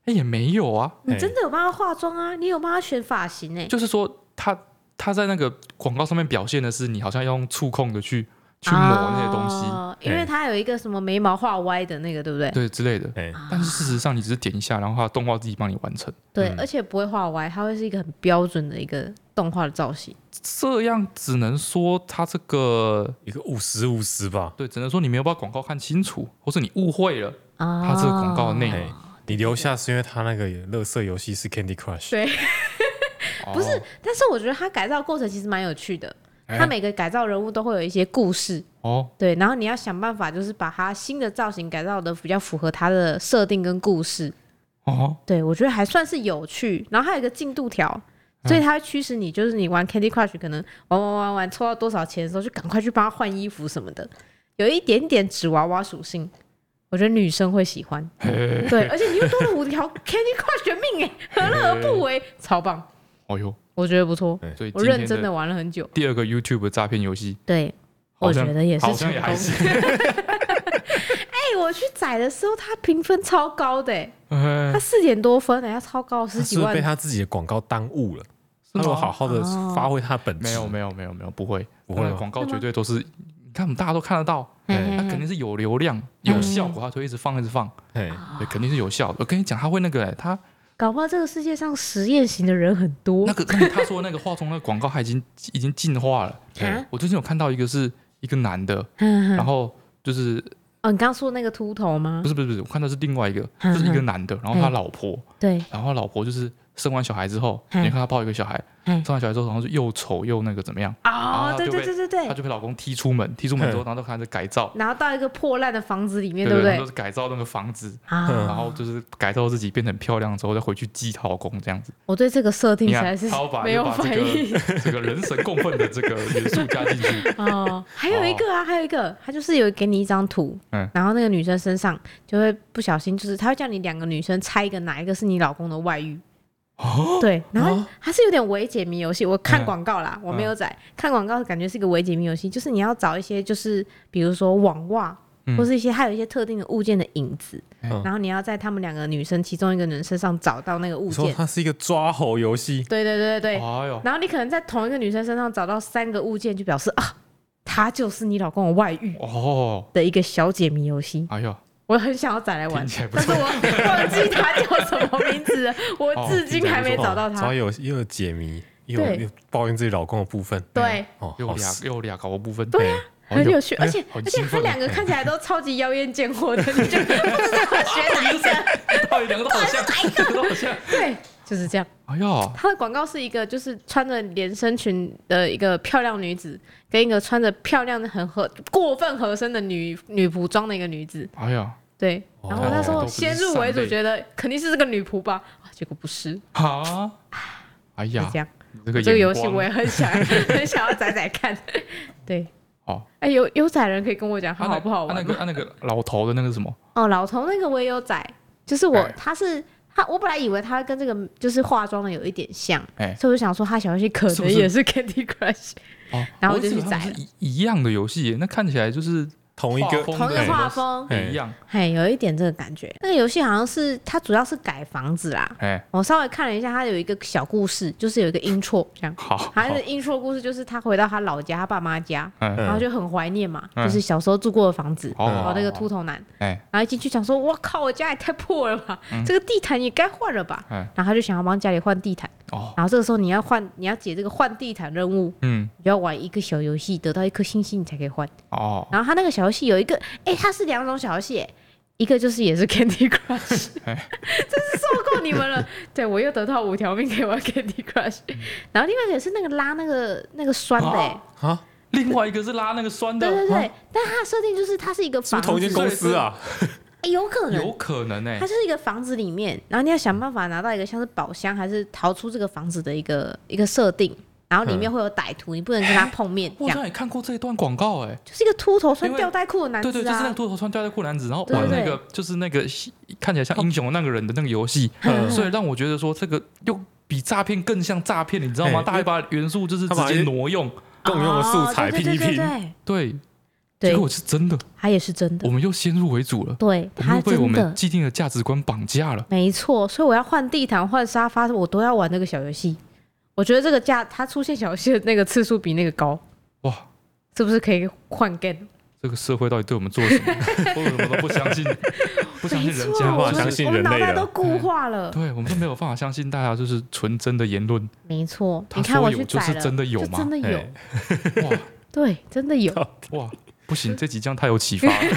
哎，也没有啊。你真的有帮他化妆啊？你有帮他选发型哎？就是说他他在那个广告上面表现的是你好像要用触控的去。去抹那些东西，哦、因为它有一个什么眉毛画歪的那个，对不对？对之类的。但是事实上，你只是点一下，然后它动画自己帮你完成。对，嗯、而且不会画歪，它会是一个很标准的一个动画的造型。这样只能说它这个一个五十五十吧。对，只能说你没有把广告看清楚，或是你误会了它这个广告的内容。你留下是因为它那个乐色游戏是 Candy Crush。对，不是，但是我觉得它改造过程其实蛮有趣的。他每个改造人物都会有一些故事哦，对，然后你要想办法，就是把他新的造型改造的比较符合他的设定跟故事哦。对，我觉得还算是有趣。然后还有一个进度条，所以它会驱使你，就是你玩 Candy Crush 可能玩玩玩玩，抽到多少钱的时候，就赶快去帮他换衣服什么的，有一点点纸娃娃属性，我觉得女生会喜欢。对，而且你又多了五条 Candy Crush 的 命哎，何乐而不为？超棒！哦哟。我觉得不错，我认真的玩了很久。第二个 YouTube 诈骗游戏，对，我觉得也是好像也还是。哎，我去载的时候，他评分超高的，他四点多分，哎，他超高，十几万。被他自己的广告耽误了，他有好好的发挥他本质。没有，没有，没有，没有，不会，不会，广告绝对都是，你看我们大家都看得到，他肯定是有流量、有效果，他就一直放，一直放，对，肯定是有效的。我跟你讲，他会那个，他。搞不好这个世界上实验型的人很多。那个 他说那个化妆那个广告，他已经已经进化了。我最近有看到一个是一个男的，然后就是哦，你刚刚说那个秃头吗？不是不是不是，我看到是另外一个，就是一个男的，然后他老婆对，然后老婆就是。生完小孩之后，你看她抱一个小孩，生完小孩之后，然后是又丑又那个怎么样？啊，对对对对对，他就被老公踢出门，踢出门之后，然后就开始改造，然后到一个破烂的房子里面，对不对？都是改造那个房子，然后就是改造自己变成漂亮之后，再回去激她老公这样子。我对这个设定实在是没有反应。这个人神共愤的这个元素加进去。哦，还有一个啊，还有一个，他就是有给你一张图，然后那个女生身上就会不小心，就是他会叫你两个女生猜一个哪一个是你老公的外遇。对，然后还是有点伪解谜游戏。我看广告啦，我没有在看广告，感觉是一个伪解谜游戏，就是你要找一些，就是比如说网袜，或是一些还有一些特定的物件的影子，然后你要在他们两个女生其中一个人身上找到那个物件。它是一一个抓猴游戏。对对对对对。然后你可能在同一个女生身上找到三个物件，就表示啊，她就是你老公的外遇哦的一个小解谜游戏。哎呦。我很想要再来玩，但是我忘记他叫什么名字了，我至今还没找到他。早有又有解谜，又有抱怨自己老公的部分，对，又有俩又有俩搞的部分，对，很有趣，而且而且他两个看起来都超级妖艳贱货的，你就 不知道学哪一个，到底两个都好像，哪一个？都好像，对。就是这样。哎呀，他的广告是一个就是穿着连身裙的一个漂亮女子，跟一个穿着漂亮的很合过分合身的女女仆装的一个女子。哎呀，对。然后那时候先入为主，觉得肯定是这个女仆吧，结果不是。啊，哎呀，这样。这个这个游戏我也很想 很想要仔仔看。对。哦。哎，有有载人可以跟我讲，好不好玩？那个那个老头的那个什么？哦，老头那个我也有载，就是我他是。他我本来以为他跟这个就是化妆的有一点像，欸、所以我就想说他小游戏可能也是 Candy Crush，哦、然后我就去载了。一样的游戏，那看起来就是。同一个同一个画风一样，嘿，有一点这个感觉。那个游戏好像是它主要是改房子啦。哎，我稍微看了一下，它有一个小故事，就是有一个 intro 这样。好，它的 intro 故事就是他回到他老家，他爸妈家，然后就很怀念嘛，就是小时候住过的房子。哦，那个秃头男，哎，然后一进去想说，我靠，我家也太破了吧，这个地毯也该换了吧。然后他就想要帮家里换地毯。哦，然后这个时候你要换，你要解这个换地毯任务，嗯，你就要玩一个小游戏，得到一颗星星你才可以换。哦，然后他那个小游戏有一个。哎，它是两种小游戏，一个就是也是 Candy Crush，真是受够你们了。对，我又得到五条命可以玩 Candy Crush，然后另外一个是那个拉那个那个酸的，啊，另外一个是拉那个酸的，对对对。但它设定就是它是一个房子，同一间公司啊，有可能，有可能哎，它就是一个房子里面，然后你要想办法拿到一个像是宝箱，还是逃出这个房子的一个一个设定。然后里面会有歹徒，你不能跟他碰面。我好像也看过这一段广告，哎，就是一个秃头穿吊带裤的男子，对对，就是那个秃头穿吊带裤男子，然后玩那个就是那个看起来像英雄的那个人的那个游戏，所以让我觉得说这个又比诈骗更像诈骗，你知道吗？大概把元素就是直接挪用，共用的素材拼一拼，对，结果是真的，他也是真的，我们又先入为主了，对，他又被我们既定的价值观绑架了，没错，所以我要换地毯、换沙发，我都要玩那个小游戏。我觉得这个价，它出现小游戏的那个次数比那个高，哇，是不是可以换 game？这个社会到底对我们做了什么？我什么都不相信？不相信人家，不相信人类了。我们脑袋都固化了。对，我们都没有办法相信大家就是纯真的言论。没错，你看我去就是真的有吗？真的有。哇，对，真的有。哇，不行，这几将太有启发了。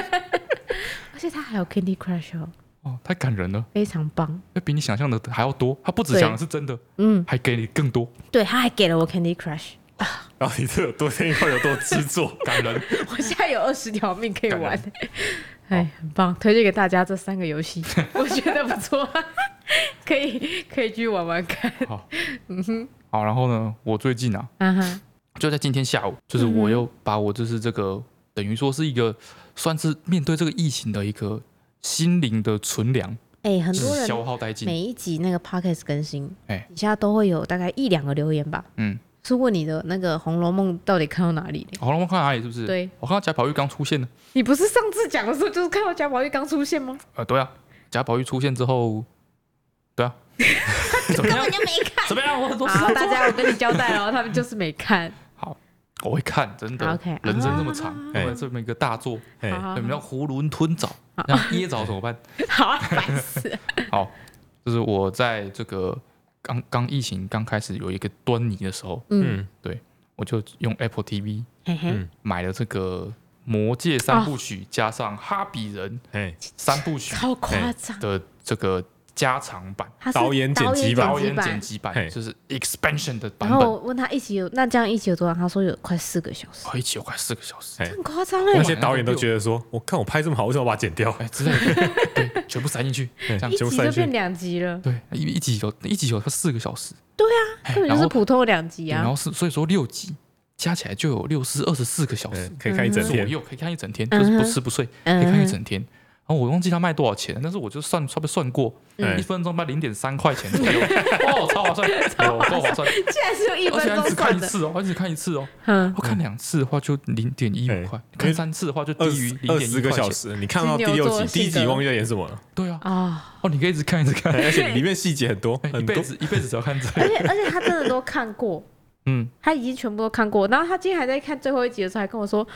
而且他还有 Candy Crush 哦。哦，太感人了，非常棒，那比你想象的还要多。他不止讲的是真的，嗯，还给你更多。对，他还给了我 Candy Crush 啊！然后你这有多天以后有多制作 感人。我现在有二十条命可以玩，哎，很棒，推荐给大家这三个游戏，我觉得不错，可以可以去玩玩看。好，嗯哼，好，然后呢，我最近啊，嗯哼，就在今天下午，就是我又把我就是这个等于说是一个算是面对这个疫情的一个。心灵的存粮，哎，很多人消耗殆尽。每一集那个 podcast 更新，哎，底下都会有大概一两个留言吧，嗯，是问你的那个《红楼梦》到底看到哪里了？《红楼梦》看到哪里？是不是？对，我看到贾宝玉刚出现呢。你不是上次讲的时候就是看到贾宝玉刚出现吗？呃，对啊，贾宝玉出现之后，对啊，根本就没看。怎么样？我很多事。大家，我跟你交代了，他们就是没看。我会看，真的。人生这么长，哎，这么一个大作，哎，我们要囫囵吞枣，那噎着怎么办？好啊，烦死。好，就是我在这个刚刚疫情刚开始有一个端倪的时候，嗯，对，我就用 Apple TV，嗯，买了这个《魔戒》三部曲加上《哈比人》三部曲，超夸张的这个。加长版，导演剪辑版，导演剪辑版就是 expansion 的版本。然后我问他一集有，那这样一集有多长？他说有快四个小时。哦，一集有快四个小时，很夸张哎。那些导演都觉得说，我看我拍这么好，为什么把它剪掉？哎，之类的，对，全部塞进去，这样一集就变两集了。对，一一集有，一集有它四个小时。对啊，根本就是普通的两集啊。然后是所以说六集加起来就有六四二十四个小时，可以看一整天，可以看一整天，就是不吃不睡，可以看一整天。然后我忘记他卖多少钱，但是我就算差不多算过，一分钟卖零点三块钱左右，哦，超划算，超划算。竟然是用一分钟只看一次哦，而且只看一次哦。嗯。我看两次的话就零点一五块，看三次的话就低于零点一个小时，你看到第六集，第一集忘记在演什么了？对啊。啊。哦，你可以一直看一直看，而且里面细节很多，一辈子一辈子只要看这。而且而且他真的都看过，嗯，他已经全部都看过。然后他今天还在看最后一集的时候，还跟我说。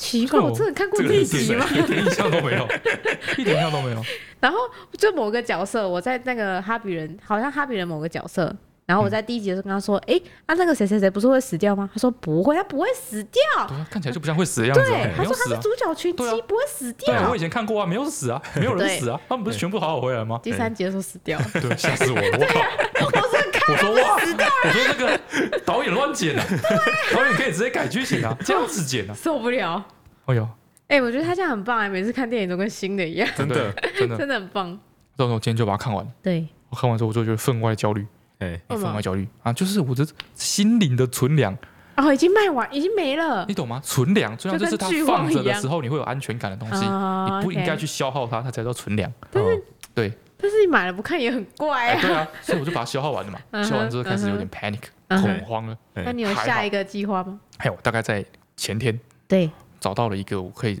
奇怪，我真的看过这一集吗？一点印象都没有，一点印象都没有。然后就某个角色，我在那个哈比人，好像哈比人某个角色，然后我在第一集的时候跟他说：“哎，啊，那个谁谁谁不是会死掉吗？”他说：“不会，他不会死掉。”看起来就不像会死的样子。对，他说他是主角群姬，不会死掉。我以前看过啊，没有死啊，没有人死啊，他们不是全部好好回来吗？第三集的时候死掉了，对，吓死我了！我说看，我说哇，我说那个导演乱剪啊，导演可以直接改剧情啊，这样子剪啊，受不了。哎呦，哎，我觉得他这样很棒哎，每次看电影都跟新的一样，真的，真的，真的很棒。到时候我今天就把它看完。对，我看完之后我就觉得分外焦虑。哎，分外焦虑啊！就是我的心灵的存粮哦，已经卖完，已经没了。你懂吗？存粮，存粮就是它放着的时候，你会有安全感的东西，你不应该去消耗它，它才叫存粮。但是，对，但是你买了不看也很怪啊。对啊，所以我就把它消耗完了嘛。消耗完之后开始有点 panic 恐慌了。那你有下一个计划吗？还有，大概在前天，对，找到了一个我可以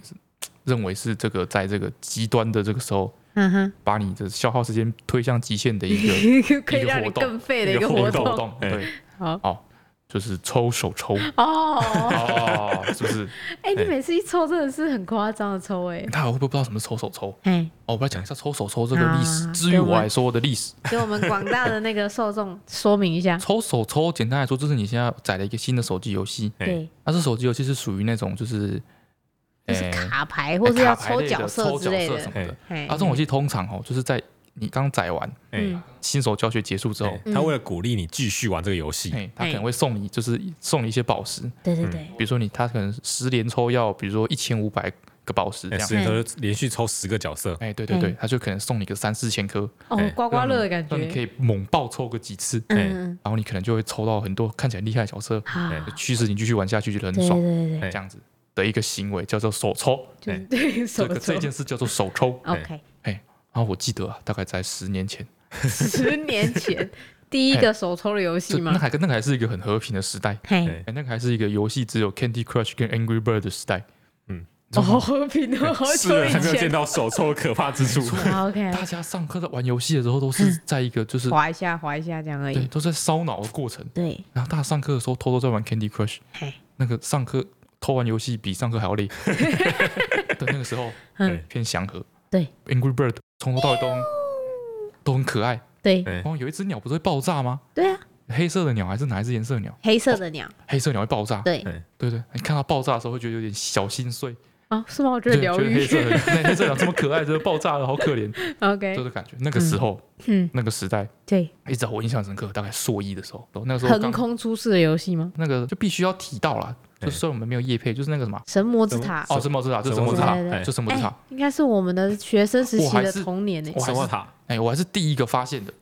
认为是这个在这个极端的这个时候。嗯哼，把你的消耗时间推向极限的一个 可以让你更废的一个活动，对，好，就是抽手抽哦，是不是？哎，你每次一抽真的是很夸张的抽，哎，大家会不会不知道什么是抽手抽？哎，哦，我来讲一下抽手抽这个历史，至于我来说的历史，给我们广大的那个受众说明一下。抽手抽，简单来说，就是你现在载了一个新的手机游戏，对，那这手机游戏是属于那种就是。是卡牌，或是要抽角色之类的什么的。啊，这种游戏通常哦，就是在你刚载完，嗯，新手教学结束之后，他为了鼓励你继续玩这个游戏，他可能会送你，就是送你一些宝石。对对对，比如说你他可能十连抽要，比如说一千五百个宝石这样，十连抽连续抽十个角色。哎，对对对，他就可能送你个三四千颗，哦，刮刮乐的感觉，那你可以猛爆抽个几次，嗯，然后你可能就会抽到很多看起来厉害的角色，驱使你继续玩下去，觉得很爽，对对对，这样子。的一个行为叫做手抽，对，这个这件事叫做手抽。OK，哎，然后我记得啊，大概在十年前，十年前 第一个手抽的游戏吗？那还跟那个还是一个很和平的时代，哎，那个还是一个游戏只有 Candy Crush 跟 Angry Bird 的时代，嗯，好和平的，好久以前。还没有见到手抽的可怕之处。OK，大家上课在玩游戏的时候都是在一个就是滑一下滑一下这样而已，对，都在烧脑的过程。对，然后大家上课的时候偷偷在玩 Candy Crush，那个上课。偷玩游戏比上课还要累，对，那个时候嗯。偏祥和。对，Angry Bird 从头到尾都都很可爱。对，然后有一只鸟不是会爆炸吗？对啊，黑色的鸟还是哪一只颜色的鸟？黑色的鸟，黑色鸟会爆炸。对，对对，你看到爆炸的时候会觉得有点小心碎。啊，是吗？我觉得疗愈。黑色的 那黑色鸟这么可爱，这个爆炸了，好可怜。OK，就是感觉那个时候，嗯，那个时代，对，一直我印象深刻，大概硕一的时候，那个时候横空出世的游戏吗？那个就必须要提到了。就虽然我们没有叶配，就是那个什么神魔之塔。哦，神魔之塔，就神魔之塔，就神魔之塔，应该是我们的学生时期的童年诶。神魔塔，哎，我还是第一个发现的，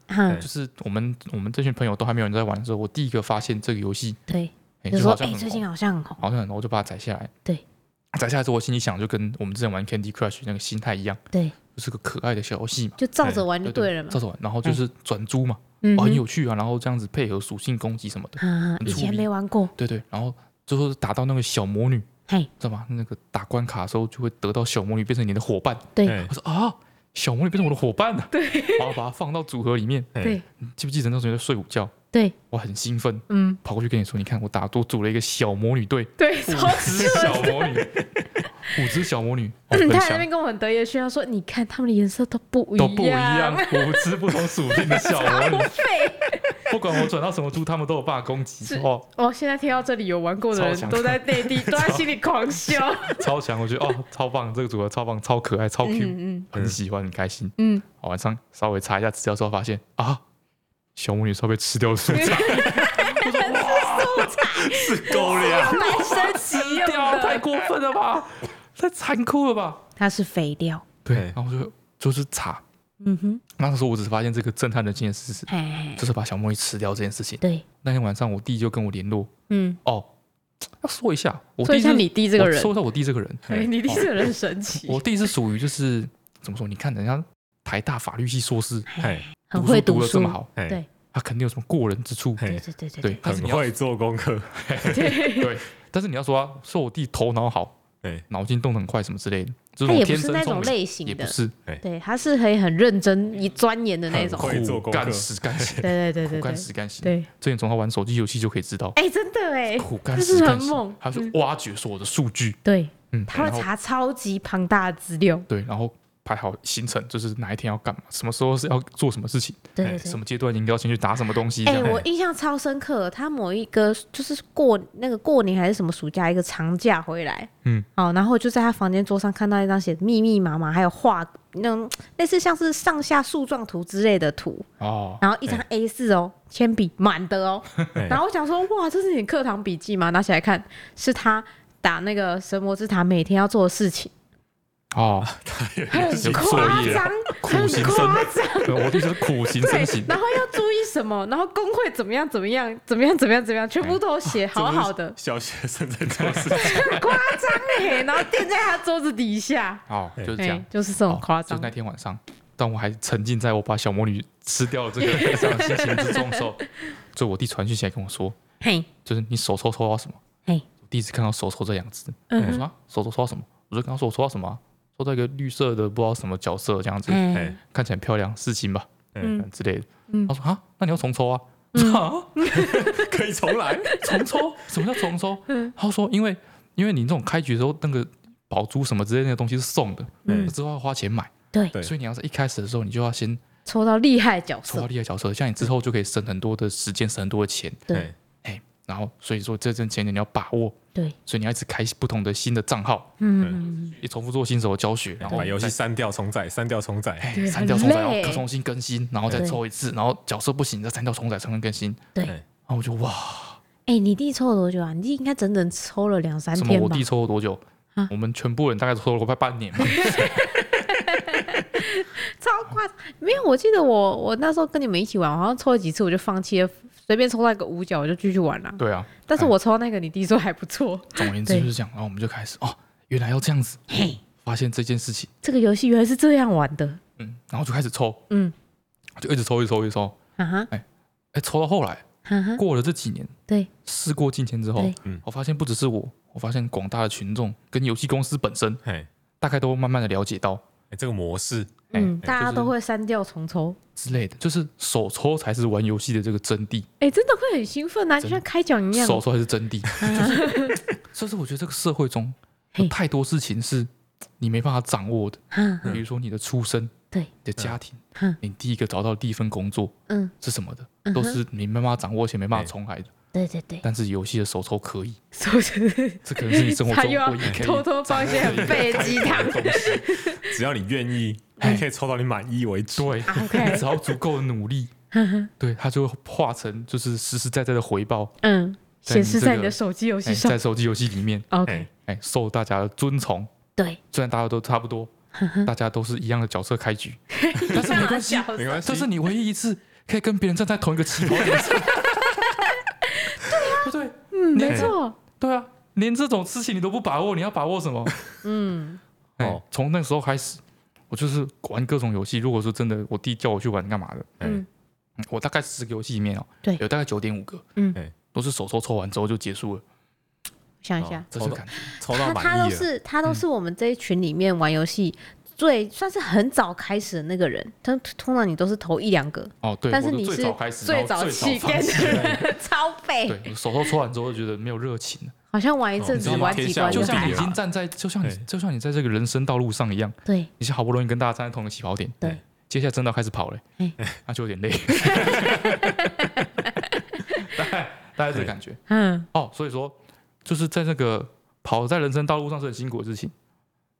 就是我们我们这群朋友都还没有人在玩的时候，我第一个发现这个游戏。对，就说哎，最近好像很好像很红，我就把它载下来。对，载下来之后，我心里想，就跟我们之前玩 Candy Crush 那个心态一样，对，就是个可爱的小游戏嘛，就照着玩就对了嘛，照着玩，然后就是转珠嘛，很有趣啊，然后这样子配合属性攻击什么的，嗯，以前没玩过，对对，然后。最后打到那个小魔女，嘿，知道吗？那个打关卡的时候就会得到小魔女变成你的伙伴。对，我说啊，小魔女变成我的伙伴了。对，然后把它放到组合里面。对，记不记得那时候在睡午觉？对，我很兴奋，嗯，跑过去跟你说，你看我打多组了一个小魔女队，对，五只小魔女，五只小魔女。他在那边跟我很得意的炫耀说，你看他们的颜色都不一样，都不一样，五只不同属性的小魔女。不管我转到什么猪，他们都有办法攻击。哦，哦，现在听到这里有玩过的人都在内地，都在心里狂笑。超强，我觉得哦，超棒，这个组合超棒，超可爱，超 Q，嗯，很喜欢，很开心。嗯，晚上稍微查一下资料之后，发现啊，小魔女稍微吃掉 素材，是？素材，是狗粮，蛮神奇掉，太过分了吧，太残酷了吧？它是肥料，对，然后就就是查。嗯哼，那时候我只是发现这个震撼人心的事实，就是把小魔女吃掉这件事情。对，那天晚上我弟就跟我联络，嗯，哦，要说一下，说一下你弟这个人，说一下我弟这个人，你弟这个人神奇。我弟是属于就是怎么说？你看人家台大法律系硕士，哎，很会读书，这么好，对，他肯定有什么过人之处，对对对对，对，很会做功课，对，但是你要说啊，说我弟头脑好，哎，脑筋动得很快什么之类的。他也不是那种类型的，也不是，对，他是可以很认真、一钻研的那种，苦干实干型，对对对对，苦干实干型，对，这点从他玩手机游戏就可以知道，哎，真的哎，苦干实干型，他是挖掘所有的数据，对，嗯，他会查超级庞大的资料，对，然后排好行程，就是哪一天要干嘛，什么时候是要做什么事情，对，对，什么阶段应该要先去打什么东西。哎、欸，我印象超深刻，他某一个就是过那个过年还是什么暑假一个长假回来，嗯，好，然后就在他房间桌上看到一张写密密麻麻，还有画那种类似像是上下树状图之类的图。哦，然后一张 A 四哦，铅笔满的哦，然后我想说哇，这是你课堂笔记吗？拿起来看，是他打那个神魔之塔每天要做的事情。哦，很夸张，苦行僧，我就是苦行僧型。然后要注意什么？然后工会怎么样？怎么样？怎么样？怎么样？怎么样？全部都写好好的。小学生在做事情，夸张哎！然后垫在他桌子底下。哦，就是这样，就是这种夸张。就那天晚上，当我还沉浸在我把小魔女吃掉了这个 悲伤的心情之中的时候，就我弟传讯起来跟我说：“嘿，就是你手抽抽到什么？”嘿，我第一次看到手抽这样子。嗯，我说手抽抽到什么？我就跟他说：“我抽到什么？”抽到一个绿色的，不知道什么角色这样子，嗯、看起来很漂亮，四星吧，嗯。之类的。嗯、他说啊，那你要重抽啊？可以重来，重抽？什么叫重抽？嗯、他说因为因为你这种开局的时候，那个宝珠什么之类的那个东西是送的，嗯，之后要花钱买，对，所以你要是一开始的时候，你就要先抽到厉害角色，抽到厉害角色，像你之后就可以省很多的时间，省很多的钱，对。然后，所以说这阵钱你要把握，对，所以你要一直开不同的新的账号，嗯，你重复做新手教学，然后把游戏删掉重载，删掉重载，删掉重载，然后重新更新，然后再抽一次，然后角色不行再删掉重载，重新更新，对，然后我就哇，哎，你弟抽了多久啊？你弟应该整整抽了两三天吧？什么？我弟抽了多久？我们全部人大概抽了快半年吧。超快，没有，我记得我我那时候跟你们一起玩，我好像抽了几次我就放弃了。随便抽到一个五角，我就继续玩了。对啊，但是我抽到那个，你弟说还不错。总而言之就是这样，然后我们就开始哦，原来要这样子，嘿，发现这件事情，这个游戏原来是这样玩的。嗯，然后就开始抽，嗯，就一直抽，一直抽，一直抽。啊哈，哎哎，抽到后来，过了这几年，对，事过境迁之后，嗯，我发现不只是我，我发现广大的群众跟游戏公司本身，嘿，大概都慢慢的了解到。哎，这个模式，嗯，大家都会删掉重抽之类的，就是手抽才是玩游戏的这个真谛。哎，真的会很兴奋啊，就像开奖一样。手抽才是真谛，就是，所以说我觉得这个社会中有太多事情是你没办法掌握的，比如说你的出生，对，你的家庭，你第一个找到第一份工作，嗯，是什么的，都是你没办法掌握且没办法重来的。对对对，但是游戏的手抽可以，手抽，这可能是你生活中唯一可以偷偷放一些很废的鸡汤。东西，只要你愿意，你可以抽到你满意为止。对，只要足够的努力，对，它就会化成就是实实在在的回报。嗯，显示在你的手机游戏上，在手机游戏里面。OK，哎，受大家的尊崇。对，虽然大家都差不多，大家都是一样的角色开局，但是没关系，没关系，这是你唯一一次可以跟别人站在同一个起跑点上。没错，对啊，连这种事情你都不把握，你要把握什么？嗯，哦，从那时候开始，我就是玩各种游戏。如果说真的，我弟叫我去玩干嘛的？嗯，我大概十个游戏里面哦，对，有大概九点五个，嗯，都是手抽抽完之后就结束了。想一下，这是感觉，抽到满意了。他都是他都是我们这一群里面玩游戏。最算是很早开始的那个人，他通常你都是投一两个哦，对，但是你是最早起跟的人，超废。对，手头搓完之后就觉得没有热情了，好像玩一阵子玩几关，就像你已经站在，就像你就像你在这个人生道路上一样，对，你是好不容易跟大家站在同一个起跑点，对，接下来真的要开始跑了，那就有点累，大概大概这个感觉，嗯，哦，所以说就是在那个跑在人生道路上是很辛苦的事情。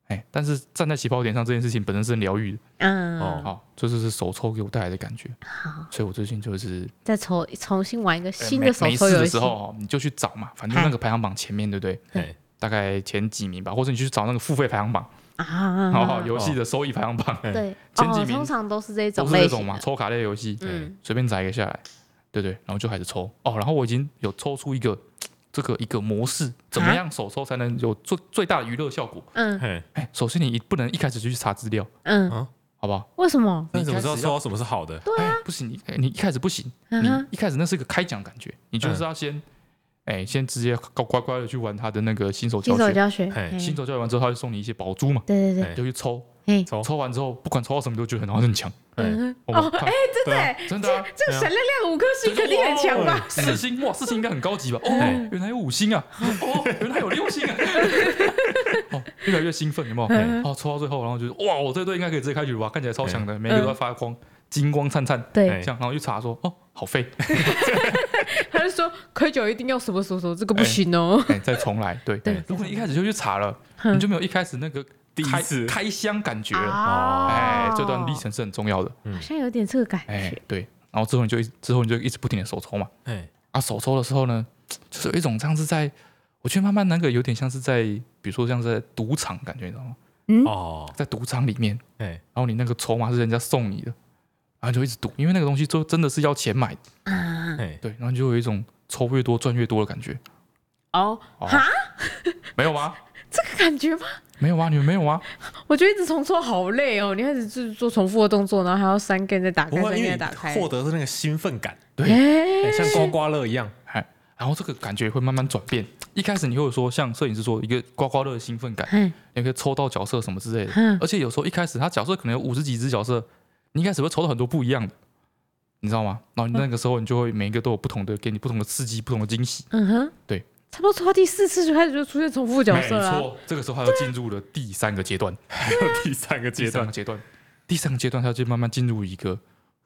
哎，但是站在起跑点上这件事情本身是很疗愈的，嗯，哦，好，这就是手抽给我带来的感觉，好，所以我最近就是再抽重新玩一个新的手抽的时候，你就去找嘛，反正那个排行榜前面，对不对？对，大概前几名吧，或者你去找那个付费排行榜。啊，好好，游戏的收益排行榜，对，前几名通常都是这种，都是这种嘛，抽卡类游戏，嗯，随便找一个下来，对对，然后就开始抽，哦，然后我已经有抽出一个。这个一个模式怎么样手抽才能有最最大的娱乐效果？嗯，哎，首先你不能一开始就去查资料，嗯，好不好？为什么？你怎么知道抽到什么是好的？对啊，不行，你你一开始不行，你一开始那是一个开奖感觉，你就是要先，哎，先直接乖乖的去玩他的那个新手教学，新手教学，新手教学完之后他就送你一些宝珠嘛，对对对，就去抽，抽抽完之后，不管抽到什么都觉得很好，很强。嗯哦，哎，真的，真的，这个闪亮亮五颗星肯定很强吧？四星哇，四星应该很高级吧？哦，原来有五星啊！哦，原来有六星啊！哦，越来越兴奋，有没有？哦，抽到最后，然后就是哇，我这队应该可以直接开局了吧？看起来超强的，每个都在发光，金光灿灿。对，这样，然后去查说，哦，好废。他就说开局一定要什么什么什么，这个不行哦。哎，再重来。对对，如果你一开始就去查了，你就没有一开始那个。第一次。开箱感觉，哎，这段历程是很重要的，好像有点这个感觉。对，然后之后你就之后你就一直不停的手抽嘛，哎，啊，手抽的时候呢，就是有一种像是在，我觉得慢慢那个有点像是在，比如说像是在赌场感觉，你知道吗？嗯，哦，在赌场里面，哎，然后你那个筹码是人家送你的，然后就一直赌，因为那个东西就真的是要钱买。的，哎，对，然后就有一种抽越多赚越多的感觉。哦，哈，没有吗？这个感觉吗？没有啊？你们没有啊？我觉得一直重抽好累哦！你开始就是做重复的动作，然后还要三根再打开，三根再打开，获得的那个兴奋感，对，像刮刮乐一样。哎，然后这个感觉会慢慢转变。一开始你会说，像摄影师说，一个刮刮乐的兴奋感，你可以抽到角色什么之类的。而且有时候一开始他角色可能有五十几只角色，你一开始会抽到很多不一样的，你知道吗？然后那个时候你就会每一个都有不同的，给你不同的刺激，不同的惊喜。嗯哼，对。差不多抽到第四次就开始就出现重复角色了。没错，这个时候他就进入了第三个阶段，还有第三个阶段，阶段，第三个阶段他就慢慢进入一个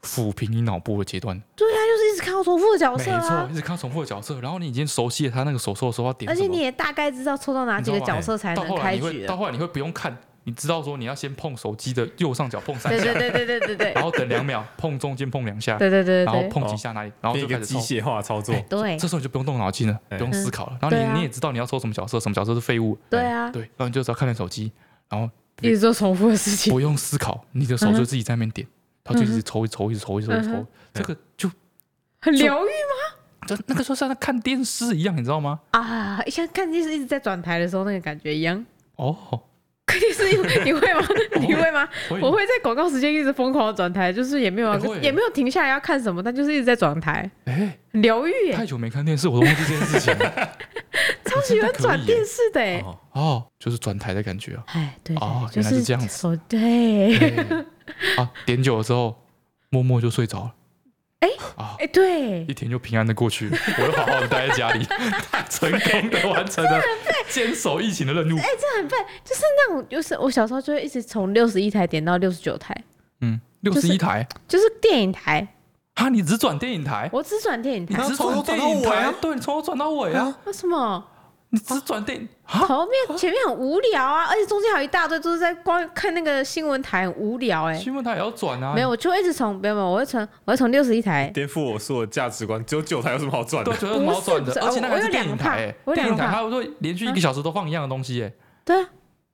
抚平你脑部的阶段。对啊，就是一直看到重复的角色，没错，一直看到重复的角色，然后你已经熟悉了他那个手抽的时候要点，而且你也大概知道抽到哪几个角色才能开局。到后来你会不用看。你知道说你要先碰手机的右上角碰三下，对对对对对对，然后等两秒碰中间碰两下，对对对，然后碰几下哪里，然后就开始机械化操作。对，这时候你就不用动脑筋了，不用思考了。然后你你也知道你要抽什么角色，什么角色是废物。对啊，对，然后你就只要看着手机，然后一直做重复的事情，不用思考，你的手就自己在那边点，它就一直抽，一直抽，一直抽，一直抽，这个就很疗愈吗？就那个时候像在看电视一样，你知道吗？啊，像看电视一直在转台的时候那个感觉一样。哦。肯定是因为你会吗？你会吗？我会在广告时间一直疯狂的转台，就是也没有也没有停下来要看什么，但就是一直在转台。哎，疗愈耶！太久没看电视，我都忘记这件事情了。超喜欢转电视的哎！哦，就是转台的感觉啊！哎，对，哦，原来是这样子。对，啊，点酒的时候，默默就睡着了。哎啊，哎，对，一天就平安的过去了，我又好好的待在家里，成功的完成了坚守疫情的任务。哎，这很笨，就是那种，就是我小时候就会一直从六十一台点到六十九台。嗯，六十一台就是电影台啊？你只转电影台？我只转电影台，只从头转到尾啊？对，你从头转到尾啊？为什么？你只转电后面前面很无聊啊，而且中间还有一大堆都是在光看那个新闻台，很无聊哎。新闻台也要转啊？没有，我就一直从没有没有，我会从我会从六十一台颠覆我所有价值观，只有九台有什么好转的？对，有什么好转的？而且那个是电影台，电影台它会说连续一个小时都放一样的东西哎。对啊，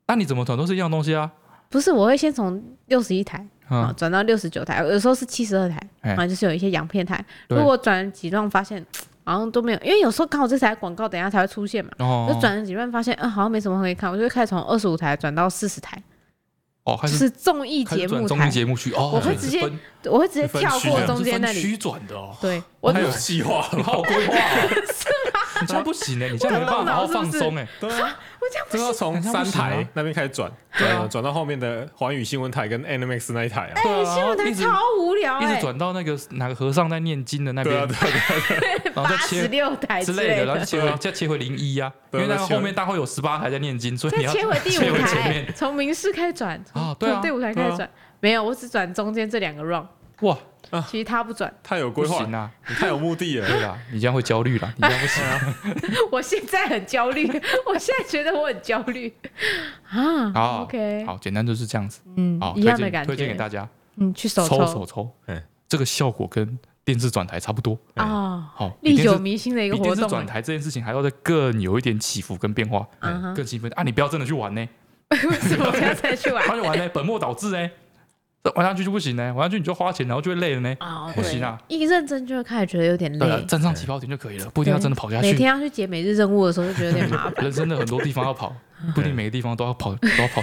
那你怎么转都是一样东西啊？不是，我会先从六十一台啊转到六十九台，有时候是七十二台啊，就是有一些洋片台。如果转几段发现。好像都没有，因为有时候刚好这台广告等一下才会出现嘛，就转了几遍发现，嗯，好像没什么可以看，我就会开始从二十五台转到四十台，哦，就是综艺节目台，综艺节目区，哦，我会直接，我会直接跳过中间那里，虚转的哦，对，我还有计划，很好规划，是吗？你这样不行哎，你这样没办法好好放松哎，对啊，我这样不行，要从三台那边开始转。对啊，转到后面的环宇新闻台跟 Animax 那一台啊，哎，新闻台超无聊，一直转到那个哪个和尚在念经的那边，对对对，八十六台之类的，然后切回再切回零一啊，因为那个后面大概有十八台在念经，所以你要切回第五台，从民视开始转啊，对啊，第五台开始转，没有，我只转中间这两个 run，哇。啊，其实他不转，太有规划。啊，你太有目的了，对啊，你这样会焦虑了，你这样不行啊。我现在很焦虑，我现在觉得我很焦虑。啊。好，OK，好，简单就是这样子，嗯，一样的感觉，推荐给大家，嗯，去手抽。手抽，嗯，这个效果跟电视转台差不多。啊，好，历久弥新的一个活动。电视转台这件事情还要再更有一点起伏跟变化，更兴奋。啊！你不要真的去玩呢，为什么不要再去玩？他去玩呢，本末倒置呢。这玩下去就不行呢，玩下去你就花钱，然后就会累了呢。啊，不行啊！一认真就会开始觉得有点累。站上起跑点就可以了，不一定要真的跑下去。每天要去解每日任务的时候，就觉得有点麻烦。人生的很多地方要跑，不一定每个地方都要跑，都要跑。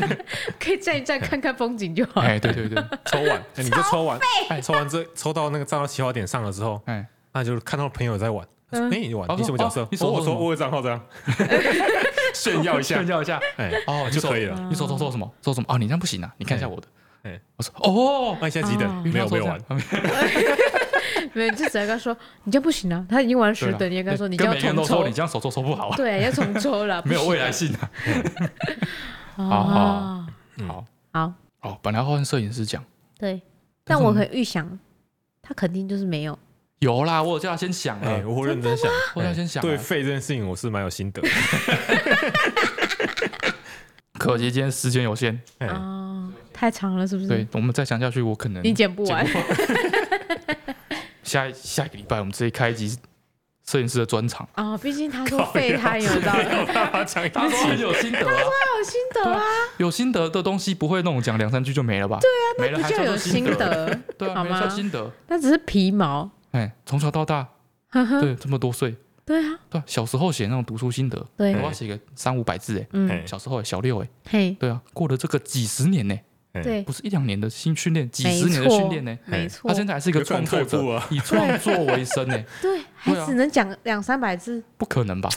可以站一站，看看风景就好。哎，对对对，抽完，你就抽完，哎，抽完这抽到那个站到起跑点上了之后，哎，那就看到朋友在玩，哎，你玩，你什么角色？你说我说我有账号这样。炫耀一下，炫耀一下，哎，哦，就可以了。你说说说什么？说什么？哦，你这样不行啊！你看一下我的。哎，我说哦，那你现在几等？没有没有玩。没有，就只要跟他说你这样不行啊！他已经玩十等，你也跟他说你这样重抽，你这样手抽抽不好啊！对，要重抽了，没有未来性啊！好好。好。好。哦，本来要换摄影师讲，对，但我可以预想，他肯定就是没有。有啦，我有叫他先想哎，我认真想，我叫他先想。对肺这件事情，我是蛮有心得的。可惜今天时间有限，哦，太长了，是不是？对，我们再讲下去，我可能你剪不完。下下一个礼拜，我们直接开一集摄影师的专场。啊！毕竟他说废，他有道理，他说很有心得，他说有心得啊，有心得的东西不会那种讲两三句就没了吧？对啊，没了还叫有心得，对啊，没叫心得，那只是皮毛。哎，从小到大，对，这么多岁，对啊，对，小时候写那种读书心得，对，我要写个三五百字，哎，嗯。小时候小六，哎，嘿，对啊，过了这个几十年呢，对，不是一两年的新训练，几十年的训练呢，没错，他现在还是一个创作者，以创作为生呢，对，还只能讲两三百字，不可能吧？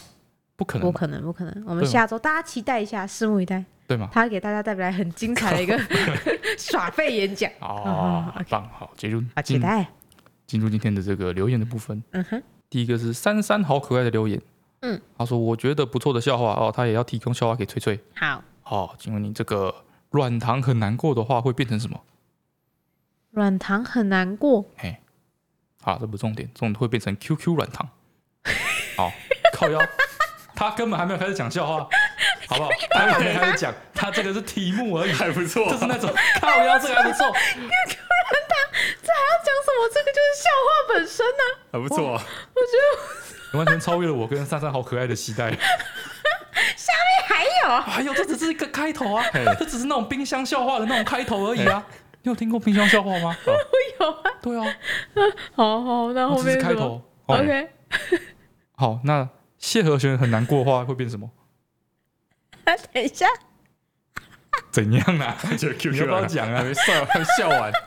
不可能，不可能，不可能。我们下周大家期待一下，拭目以待，对吗？他给大家带来很精彩的一个 耍废演讲，哦，棒，好，结束，好期待。进入今天的这个留言的部分。嗯哼，第一个是珊珊好可爱的留言。嗯，他说我觉得不错的笑话哦，他也要提供笑话给翠翠。好，好，请问你这个软糖很难过的话会变成什么？软糖很难过。哎，好，这不是重点，重点会变成 QQ 软糖。好，靠腰，他根本还没有开始讲笑话，好不好？他还没开始讲，他这个是题目而已，还不错，就是那种靠腰，这个还不错。QQ 软糖这还要讲什么？这个就是笑话本身呢，还不错。我觉得完全超越了我跟珊珊好可爱的期待。下面还有，还有，这只是一个开头啊，这只是那种冰箱笑话的那种开头而已啊。你有听过冰箱笑话吗？我有啊。对啊。好好，那后面开头。OK。好，那谢和弦很难过的话会变什么？等一下。怎样啊？就 QQ 要不要讲啊？笑笑完。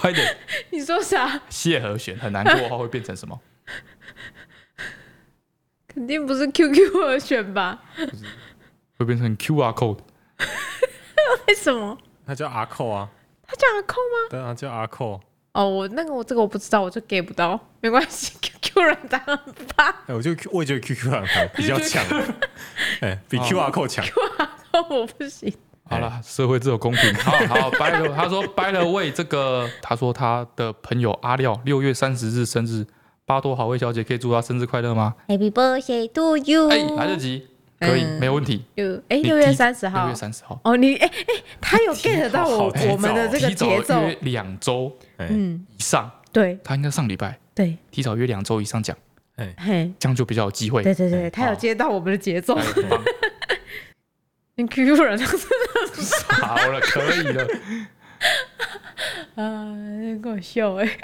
快点！你说啥？谢和弦很难过的话会变成什么？肯定不是 QQ 和弦吧？会变成 QR code。为什么？他叫阿扣啊。他叫阿扣吗？对啊，叫阿扣。哦，我那个我这个我不知道，我就 get 不到。没关系，QQ 软糖很棒。哎，我就我也觉得 QQ 软糖比较强。哎，比 QR code 强。QR code 我不行。好了，社会自有公平。好好拜了他说 by the way，这个他说他的朋友阿廖六月三十日生日，巴多好味小姐可以祝他生日快乐吗？Happy birthday to you！哎，来得及，可以，没有问题。有哎，六月三十号，六月三十号。哦，你哎哎，他有 get 到我我们的这个节奏，约两周嗯以上。对，他应该上礼拜对，提早约两周以上讲，哎嘿，这样就比较有机会。对对对，他有接到我们的节奏。你 QQ 软糖真的好了，可以了。啊，给我笑哎。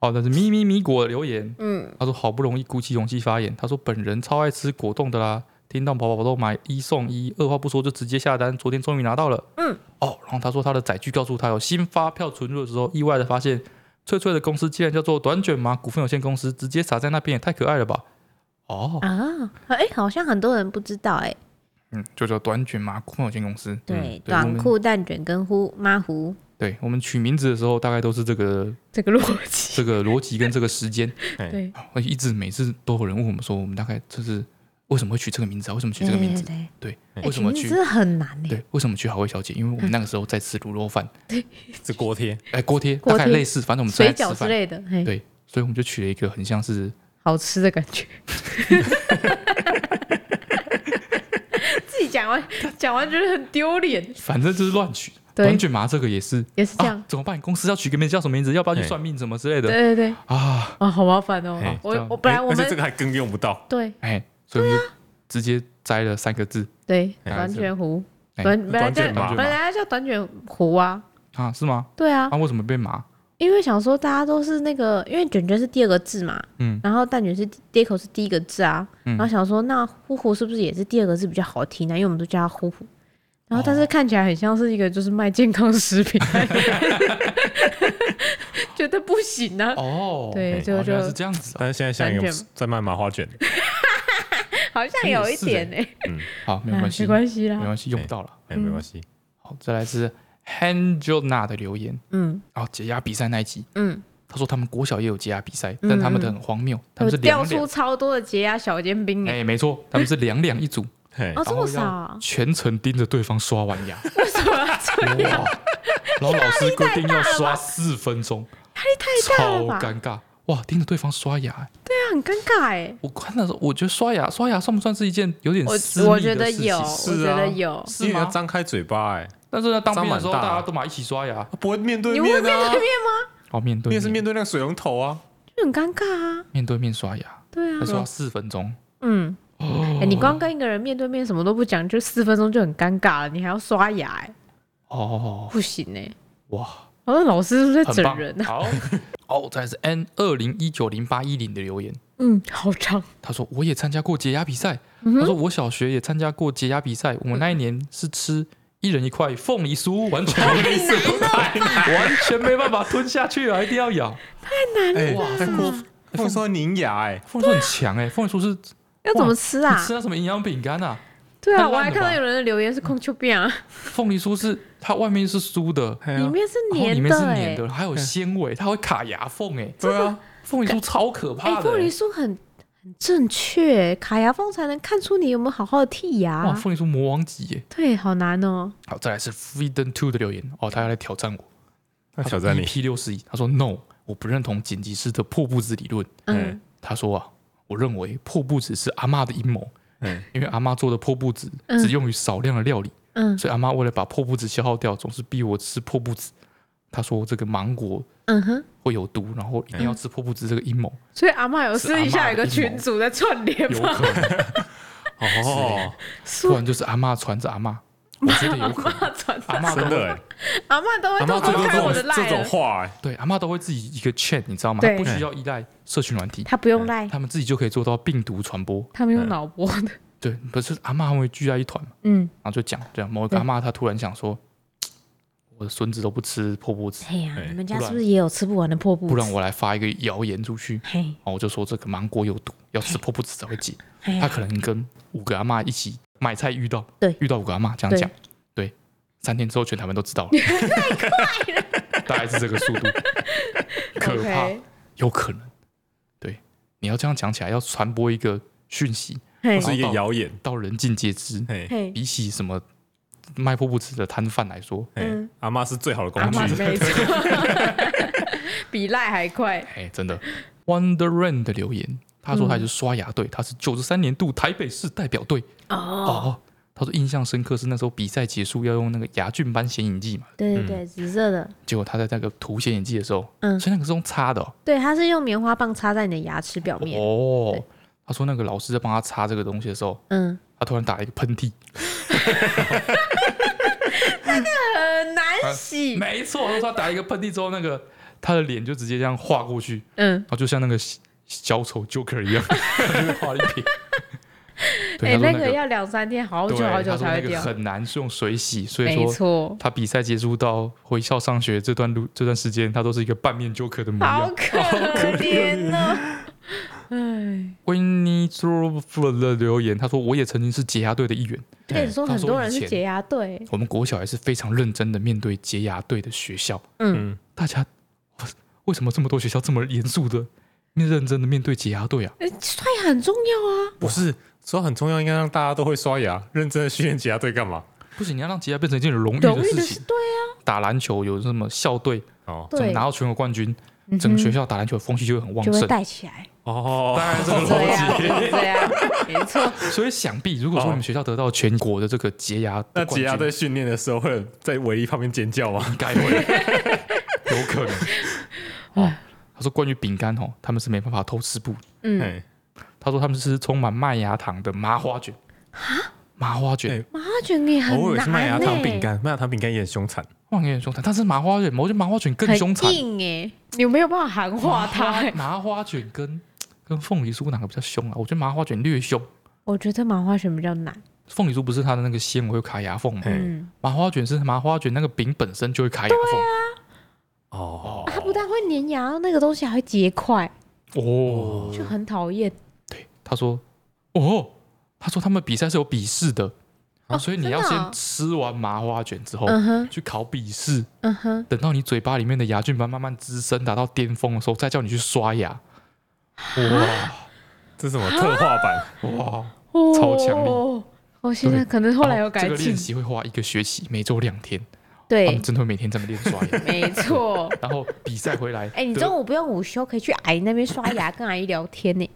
好，那是咪咪咪果的留言。嗯，他说好不容易鼓起勇气发言，他说本人超爱吃果冻的啦，听到宝宝都买一送一，二话不说就直接下单，昨天终于拿到了。嗯，哦，然后他说他的载具告诉他有新发票存入的时候，意外的发现翠翠的公司竟然叫做短卷麻股份有限公司，直接撒在那边也太可爱了吧。哦啊，哎，好像很多人不知道哎。嗯，就叫短卷麻裤有限公司。对，短裤蛋卷跟呼麻糊。对，我们取名字的时候，大概都是这个 这个逻辑，这个逻辑跟这个时间。对，我一直每次都有人问我们说，我们大概就是为什么会取这个名字啊？为什么取这个名字？对，为什么取？这很难呢。对，为什么取好味小姐？因为我们那个时候在吃卤肉饭，对，是锅贴，哎，锅贴，大概类似，反正我们水饺之类的。对，所以我们就取了一个很像是好吃的感觉。讲完 讲完觉得很丢脸，反正就是乱取。短卷麻这个也是也是这样，怎么办？公司要取个名字叫什么名字？要不要去算命什么之类的？对对对啊啊，好麻烦哦！我我本来我们这个还更用不到，对，哎，所以就直接摘了三个字，对，短卷胡，短本来叫本来叫短卷胡啊啊，是吗？对啊，那为什么变麻？因为想说大家都是那个，因为卷卷是第二个字嘛，嗯，然后蛋卷是第一口是第一个字啊，嗯，然后想说那呼呼是不是也是第二个字比较好听呢？因为我们都叫它呼呼，然后但是看起来很像是一个就是卖健康食品，就觉得不行呢。哦，对，就就是这样子。但是现在像一个在卖麻花卷，好像有一点呢。嗯，好，没关系，没关系啦，没关系，用不到了，哎，没关系。好，再来是 Hanjona 的留言，嗯，然后解压比赛那一集，嗯，他说他们国小也有解压比赛，但他们的很荒谬，他们是掉出超多的解压小尖兵，哎，没错，他们是两两一组。哦，这么少！全程盯着对方刷完牙，为什么要这样？然后老师规定要刷四分钟，压力太大了吧？超尴尬！哇，盯着对方刷牙，对啊，很尴尬哎。我看的时候，我觉得刷牙刷牙算不算是一件有点私密的事情？我觉得有，我觉得有，因为要张开嘴巴哎。但是呢当兵的时候，大家都嘛一起刷牙，不会面对面啊？你会面对面吗？哦，面对面是面对那个水龙头啊，就很尴尬啊。面对面刷牙，对啊，刷四分钟，嗯。哎，你光跟一个人面对面什么都不讲，就四分钟就很尴尬了，你还要刷牙哎？哦，不行哎！哇，我说老师是不是在整人啊？好，哦，再来是 N 二零一九零八一零的留言，嗯，好长。他说我也参加过解压比赛，他说我小学也参加过解压比赛，我们那一年是吃一人一块凤梨酥，完全没 完全没办法吞下去啊，一定要咬，太难了哇！凤梨酥凝牙哎，凤梨酥很强哎，凤梨酥是。要怎么吃啊？吃那什么营养饼干啊？对啊，我还看到有人的留言是空丘饼啊。凤梨酥是它外面是酥的，里面是黏的，里面是黏的，还有纤维，它会卡牙缝哎。对啊，凤梨酥超可怕的。凤梨酥很很正确，卡牙缝才能看出你有没有好好的剔牙。哇，凤梨酥魔王级耶！对，好难哦。好，再来是 Freedom Two 的留言哦，他要来挑战我。他挑战你 P 六十一，他说 No，我不认同剪辑师的破布子理论。嗯，他说啊。我认为破布子是阿妈的阴谋，嗯，因为阿妈做的破布子只用于少量的料理，嗯，所以阿妈为了把破布子消耗掉，总是逼我吃破布子。她说这个芒果，嗯哼，会有毒，然后一定要吃破布子这个阴谋。所以阿妈有私底下有个群主在串联吗？有可能，哦，不然就是阿妈传着阿妈。我觉得有可能，阿妈真的，阿妈都会偷偷看我的赖，这种话，对，阿妈都会自己一个 chat，你知道吗？不需要依赖社群软体，他不用赖，他们自己就可以做到病毒传播。他们用脑波的，对，不是阿妈会聚在一团嘛？嗯，然后就讲这样，某个阿妈她突然想说，我的孙子都不吃破布子，哎呀，你们家是不是也有吃不完的破布？不然我来发一个谣言出去，然后我就说这个芒果有毒，要吃破布子才会解。他可能跟五个阿妈一起买菜遇到，对，遇到五个阿妈这样讲。对三天之后，全台湾都知道了。太快了，大概是这个速度，可怕，有可能。对，你要这样讲起来，要传播一个讯息，不是一个谣言，到人尽皆知。比起什么卖破布吃的摊贩来说，嗯阿妈是最好的工具，没错，比赖还快。哎，真的。Wonder Rain 的留言，他说他是刷牙队，他是九十三年度台北市代表队。哦。哦他说印象深刻是那时候比赛结束要用那个牙菌斑显影剂嘛，对对对，紫色的。结果他在那个涂显影剂的时候，嗯，所以那个是用擦的。对，他是用棉花棒擦在你的牙齿表面。哦，他说那个老师在帮他擦这个东西的时候，嗯，他突然打了一个喷嚏，那个很难洗。没错，他说他打一个喷嚏之后，那个他的脸就直接这样划过去，嗯，然后就像那个小丑 Joker 一样，画一撇。哎，那个要两三天，好久好久才会掉。很难是用水洗，所以说他比赛结束到回校上学这段路这段时间，他都是一个半面 Joker 的模样。好可怜哦！哎，Winnie Through 的留言，他说我也曾经是解压队的一员。对，说很多人是解压队。我们国小还是非常认真的面对解压队的学校。嗯，大家为什么这么多学校这么严肃的面认真的面对解压队啊？哎，刷牙很重要啊！不是。说很重要，应该让大家都会刷牙，认真的训练解压队干嘛？不行，你要让解压变成一件有荣誉的事情。对啊，打篮球有什么校队哦，怎么拿到全国冠军，整个学校打篮球的风气就会很旺盛，就会带起来。哦，当然这个逻辑，这样没错。所以想必如果说你们学校得到全国的这个解压，那解压队训练的时候会在唯一旁边尖叫吗？应该会，有可能。哦，他说关于饼干哦，他们是没办法偷吃布。嗯。他说他们是充满麦芽糖的麻花卷啊，麻花卷，麻花卷也很难。我以为是麦芽糖饼干，麦芽糖饼干也很凶残，哇，也很凶残。但是麻花卷，我觉得麻花卷更凶残。硬哎，你没有办法含化它。麻花卷跟跟凤梨酥哪个比较凶啊？我觉得麻花卷略凶。我觉得麻花卷比较难。凤梨酥不是它的那个纤维会卡牙缝吗？嗯，麻花卷是麻花卷那个饼本身就会卡牙缝。对啊。哦，它不但会粘牙，那个东西还会结块哦，就很讨厌。对，他说，哦，他说他们比赛是有笔试的。啊，所以你要先吃完麻花卷之后，去考笔试。嗯哼，等到你嘴巴里面的牙菌斑慢慢滋生达到巅峰的时候，再叫你去刷牙。哇，这是什么特化版？哇，超强力！我现在可能后来有改进。这个练习会花一个学期，每周两天。对，他们真的会每天这么练刷牙。没错。然后比赛回来，哎，你中午不用午休，可以去阿姨那边刷牙，跟阿姨聊天呢。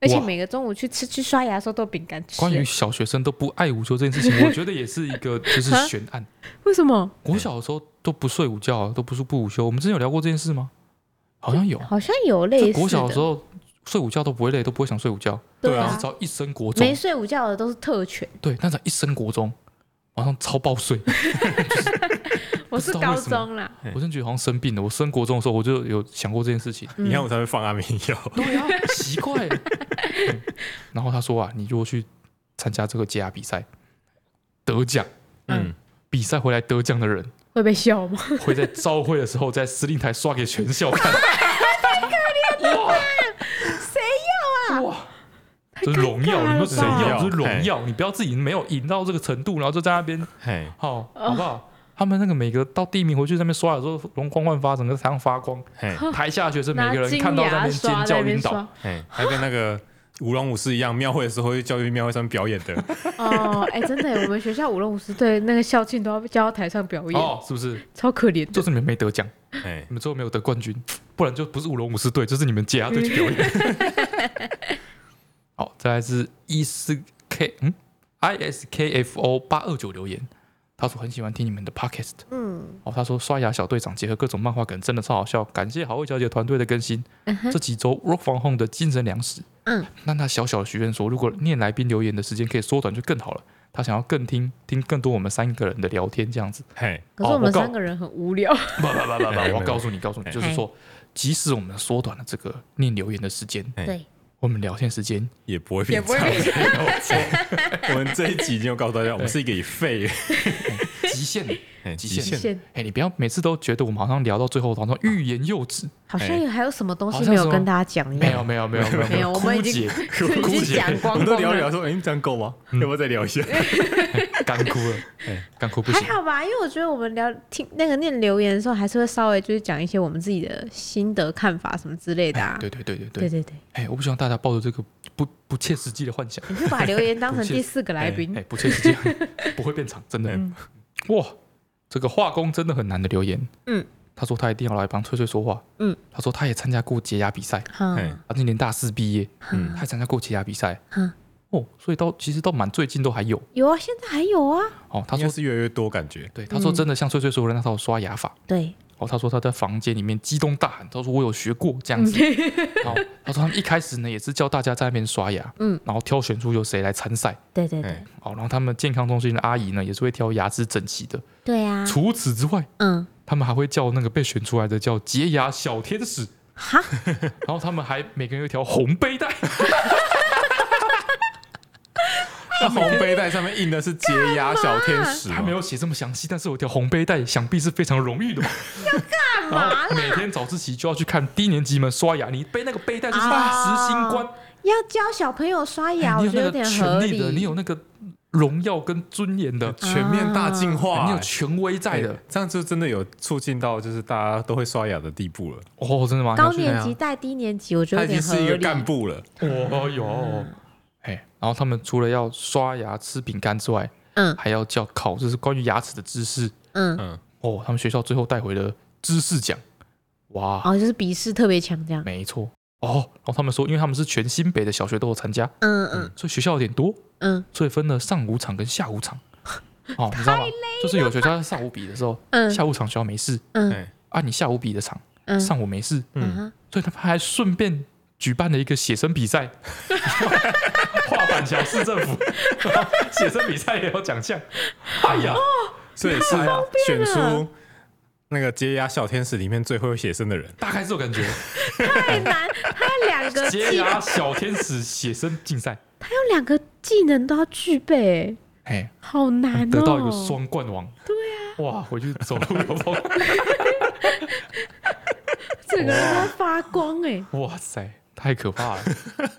而且每个中午去吃去刷牙的时候都有饼干吃。关于小学生都不爱午休这件事情，我觉得也是一个就是悬案。为什么？国小的时候都不睡午觉，都不是不午休。我们之前有聊过这件事吗？好像有，好像有类似。国小的时候睡午觉都不会累，都不会想睡午觉。对啊。但是只要一升国中，没睡午觉的都是特权。对，但是一升国中，晚上超爆睡。我是高中啦，我真觉得好像生病了。我升国中的时候，我就有想过这件事情。你看我才会放安眠药。对啊，奇怪。然后他说啊，你如果去参加这个解压比赛，得奖，嗯，比赛回来得奖的人会被笑吗？会在朝会的时候在司令台刷给全校看。太可怜了，谁要啊？哇，这是荣耀，你说谁要？这是荣耀，你不要自己没有赢到这个程度，然后就在那边，好，好不好？他们那个每个到第一名回去在那边刷的时候，容光焕发，整个台上发光。台下学生每个人看到在那边尖叫晕倒，还跟那个舞龙舞狮一样，庙会的时候会教育庙会上面表演的。哦，哎，真的，我们学校舞龙舞狮对那个校庆都要叫到台上表演，哦，是不是？超可怜，就是你们没得奖，哎，你们最后没有得冠军，不然就不是舞龙舞狮队，就是你们解压队去表演。好，再来是 E 四 K 嗯？I S K F O 八二九留言。他说很喜欢听你们的 podcast，嗯，哦，他说刷牙小队长结合各种漫画梗真的超好笑，感谢好味小姐团队的更新，嗯、这几周 work from home 的精神粮食，嗯，那他小小的许愿说，如果念来宾留言的时间可以缩短就更好了，他想要更听听更多我们三个人的聊天这样子，嘿，可是我们三个人很无聊，不不不不不，我告诉你告诉你，就是说，即使我们缩短了这个念留言的时间，对。我们聊天时间也不会变长。我们这一集已经告诉大家，我们是一个以废极限，极限。哎，你不要每次都觉得我们好像聊到最后，好像欲言又止，好像还有什么东西没有跟大家讲一样。没有，没有，没有，没有。我们已经 已经讲光光了。聊聊说，哎，这样够吗？要不要再聊一下？干枯了，哎干枯不行。还好吧，因为我觉得我们聊听那个念留言的时候，还是会稍微就是讲一些我们自己的心得看法什么之类的啊。对对对对对对对。哎，我不希望大家抱着这个不不切实际的幻想。你就把留言当成第四个来宾。哎，不切实际，不会变长，真的。哇，这个画工真的很难的留言。嗯。他说他一定要来帮翠翠说话。嗯。他说他也参加过解压比赛。嗯。他今年大四毕业。嗯。他也参加过解压比赛。嗯。哦，所以到其实到蛮最近都还有，有啊，现在还有啊。哦，他说是越来越多感觉。对，他说真的像翠翠说的那套刷牙法。对。哦，他说他在房间里面激动大喊，他说我有学过这样子。然后，他说他们一开始呢也是教大家在那边刷牙，嗯，然后挑选出有谁来参赛。对对对。哦，然后他们健康中心的阿姨呢也是会挑牙齿整齐的。对啊。除此之外，嗯，他们还会叫那个被选出来的叫洁牙小天使。哈。然后他们还每个人有一条红背带。那红背带上面印的是洁牙小天使，他没有写这么详细，但是有条红背带，想必是非常荣誉的嘛。要干嘛？每天早自习就要去看低年级们刷牙，你背那个背带就是大实心官。要教小朋友刷牙，我觉得有点合理。你有那个荣耀跟尊严的全面大进化，你有权威在的，这样就真的有促进到就是大家都会刷牙的地步了。哦，真的吗？高年级带低年级，我觉得。他已经是一个干部了。哦哟。然后他们除了要刷牙、吃饼干之外，嗯，还要叫考，就是关于牙齿的知识，嗯。嗯，哦，他们学校最后带回了知识奖，哇，哦，就是笔试特别强这样，没错，哦，然后他们说，因为他们是全新北的小学都有参加，嗯嗯，所以学校有点多，嗯，所以分了上午场跟下午场，哦，你知道吗？就是有学校上午比的时候，嗯，下午场学校没事，嗯，啊，你下午比的场，嗯，上午没事，嗯，所以他们还顺便举办了一个写生比赛。画板桥市政府。写生比赛也有奖项，哎呀，所以是选出那个洁牙小天使里面最会写生的人，大概是这种感觉。太难，他有两个 洁牙小天使写生竞赛，他有两个技能都要具备，哎，好难哦，得到一个双冠王。对啊，哇，回去走路有风。整个人在发光哎！哇塞，太可怕了！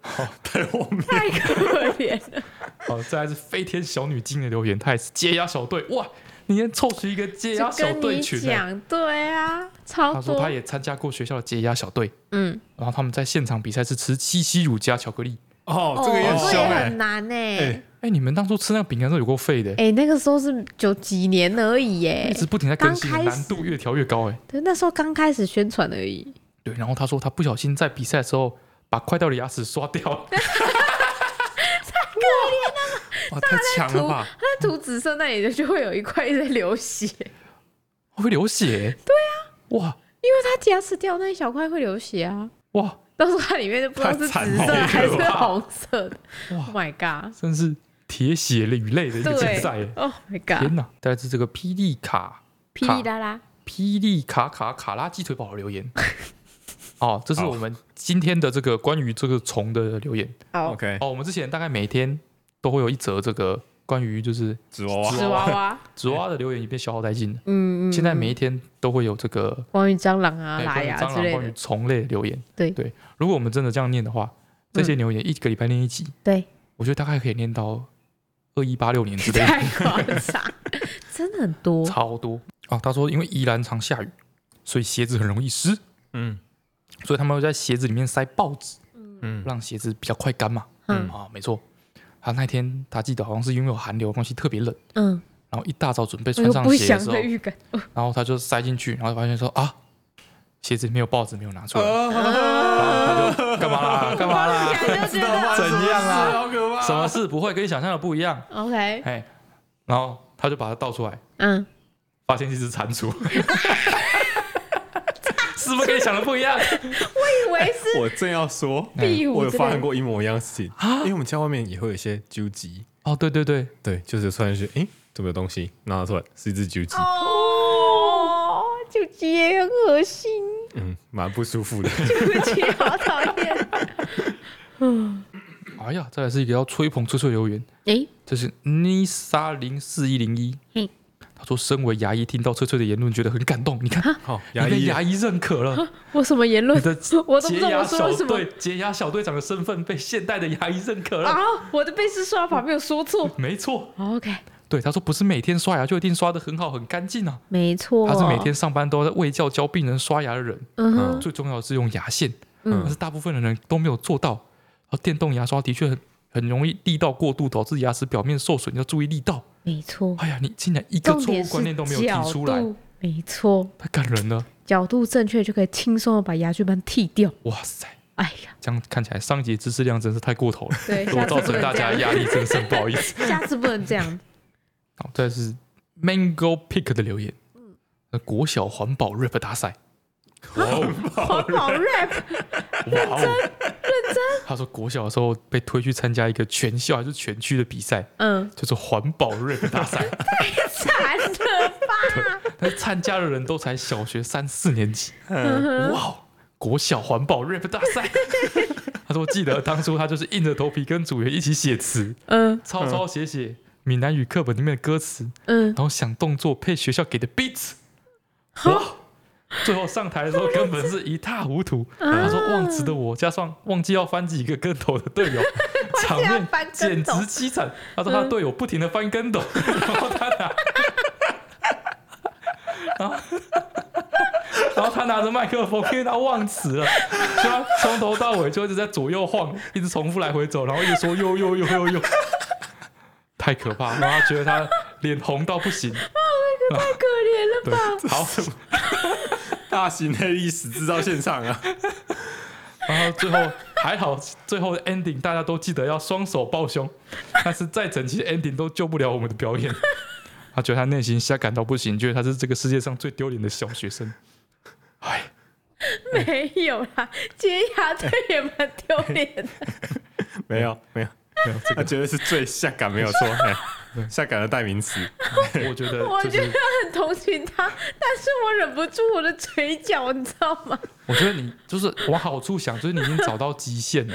好，太荒谬，太可怜了。好，再来是飞天小女精的留言，他也是解压小队哇！你先凑出一个解压小队群，讲对啊，超多。他说他也参加过学校的解压小队，嗯，然后他们在现场比赛是吃七七乳加巧克力。哦，这个也很凶哎，很难哎。哎，你们当初吃那个饼干时候有够废的哎，那个时候是九几年而已哎，一直不停在更新，难度越调越高哎。对，那时候刚开始宣传而已。对，然后他说他不小心在比赛的时候把快掉的牙齿刷掉了，太可怜了，哇，太强了吧！他在涂紫色那里就会有一块在流血，会流血？对啊，哇，因为他牙齿掉那一小块会流血啊，哇。到时候它里面就不知道是紫色还是红色的。哇，Oh my god！真是铁血与泪的一个竞赛。Oh my god！天哪！再来是这个霹雳卡，霹雳拉拉，霹雳卡卡卡拉鸡腿堡的留言。哦，这是我们今天的这个关于这个虫的留言。OK。哦，我们之前大概每天都会有一则这个。关于就是纸娃娃，纸娃娃，纸娃娃的留言已被消耗殆尽了。嗯嗯。现在每一天都会有这个关于蟑螂啊、拉牙之类的，关于虫类留言。对对。如果我们真的这样念的话，这些留言一个礼拜念一集。对。我觉得大概可以念到二一八六年之类的。太夸张，真的很多。超多哦。他说，因为宜兰常下雨，所以鞋子很容易湿。嗯。所以他们会在鞋子里面塞报纸，嗯，让鞋子比较快干嘛。嗯啊，没错。他那天他记得好像是因为有寒流的关系特别冷，嗯，然后一大早准备穿上鞋的时候，然后他就塞进去，然后发现说啊，鞋子没有报纸没有拿出来，然后他就干嘛啦？干嘛啦？怎样啊？什么事不会跟你想象的不一样？OK，哎，然后他就把它倒出来，嗯，发现一只蟾蜍。是不是跟你想的不一样？我以为是。我正要说，我有发生过一模一样的事情啊，因为我们家外面也会有一些啾鸡。哦，对对对对，就是突然间，哎，怎么有东西拿出来？是一只啾鸡。哦，啾鸡也很恶心。嗯，蛮不舒服的。啾鸡好讨厌。嗯，哎呀，再来是一个要吹捧吹吹留言。哎，这是妮莎零四一零一。说身为牙医，听到翠翠的言论，觉得很感动。你看，好，牙医牙医认可了。我什么言论？你的 洁牙小队，洁牙小队长的身份被现代的牙医认可了。啊，我的贝斯刷法没有说错，没错。OK，对，他说不是每天刷牙就一定刷的很好很干净啊。没错，他是每天上班都在卫教教病人刷牙的人。嗯，最重要的是用牙线，嗯，但是大部分的人都没有做到。而电动牙刷的确很很容易力道过度，导致牙齿表面受损，要注意力道。没错，哎呀，你竟然一个错误观念都没有提出来，没错，太感人了。角度正确就可以轻松的把牙菌斑剃掉。哇塞，哎呀，这样看起来上一节知识量真是太过头了，对，我造成大家压力，真是很不好意思。下次不能这样。好，这是 Mango Pick 的留言，嗯，国小环保 rap 大赛。环保 rap，认真认真。他说国小的时候被推去参加一个全校还是全区的比赛，嗯，就是环保 rap 大赛。太惨了吧！但参加的人都才小学三四年级。嗯，哇，国小环保 rap 大赛。他说我记得当初他就是硬着头皮跟组员一起写词，嗯，抄抄写写闽南语课本里面的歌词，嗯，然后想动作配学校给的 beats，哇。最后上台的时候根本是一塌糊涂。他说忘词的我加上忘记要翻几个跟头的队友，场面简直凄惨。他说他的队友不停的翻跟斗，然后他拿，然 后然后他拿着麦克风，因为他忘词了，所以他从头到尾就一直在左右晃，一直重复来回走，然后一直说呦呦呦呦呦，太可怕。然后他觉得他脸红到不行，太可怜了吧？好。大型黑历史制造现场啊！然后最后还好，最后的 ending 大家都记得要双手抱胸，但是再整齐的 ending 都救不了我们的表演。他觉得他内心下感到不行，觉得他是这个世界上最丢脸的小学生。哎，没有啦，洁牙队也蛮丢脸的。没有，没有，没有，这个绝对是最下感，没有错。下感的代名词，我觉得，我觉得很同情他，但是我忍不住我的嘴角，你知道吗？我觉得你就是往好处想，就是你已经找到极限了，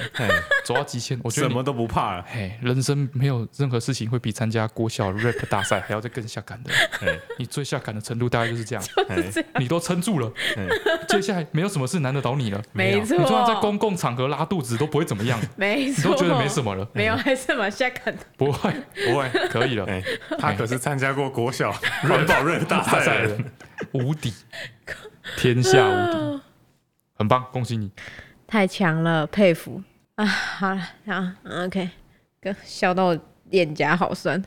走到极限，我觉得什么都不怕了。嘿，人生没有任何事情会比参加国小 rap 大赛还要再更下感的。你最下感的程度大概就是这样，你都撑住了，接下来没有什么事难得倒你了。没错，你就算在公共场合拉肚子都不会怎么样，没错，你都觉得没什么了。没有，还是蛮下感的。不会，不会，可以了。他可是参加过国小软宝 rap 大赛的，无敌，天下无敌。很棒，恭喜你！太强了，佩服啊！好了，好，OK，笑到我脸颊好酸。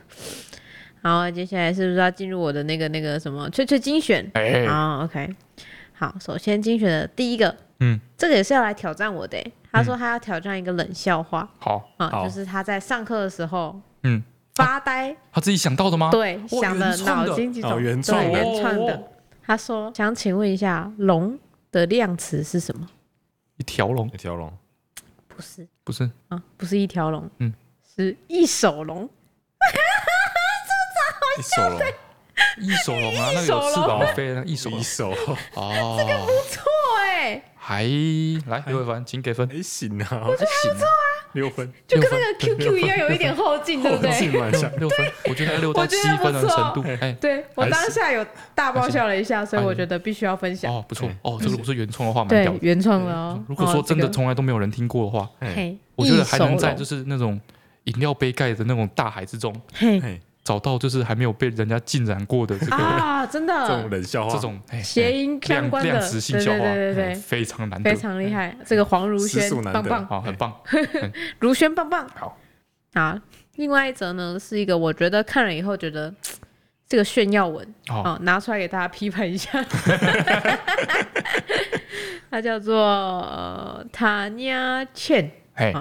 好，接下来是不是要进入我的那个那个什么翠翠精选？哎，好，OK，好，首先精选的第一个，嗯，这个也是要来挑战我的。他说他要挑战一个冷笑话，好啊，就是他在上课的时候，嗯，发呆，他自己想到的吗？对，想的。脑筋急转弯，原创的。他说想请问一下龙。的量词是什么？一条龙，一条龙，不是，不是。啊，不是一条龙，嗯，是一手龙，这个超好笑，一手龙。啊，那个有翅膀飞的，一手一手哦，这个不错哎，还来刘伟凡，请给分，还行啊，我觉得还不错啊。六分，就跟那个 QQ 一样，有一点后劲，对不对？六分，我觉得六到七分的程度。哎，对我当下有大爆笑了一下，所以我觉得必须要分享。哦，不错。哦，这如果是原创的话，对，原创的哦。如果说真的从来都没有人听过的话，我觉得还能在就是那种饮料杯盖的那种大海之中，找到就是还没有被人家浸染过的这个啊，真的？这种冷笑话，这种谐音相关的。量词性笑话，对对对，非常难得，非常厉害。这个黄如轩棒棒，好，很棒，如轩棒棒，好。好，另外一则呢，是一个我觉得看了以后觉得 这个炫耀文，哦，拿出来给大家批判一下。他叫做塔尼亚茜，嘿。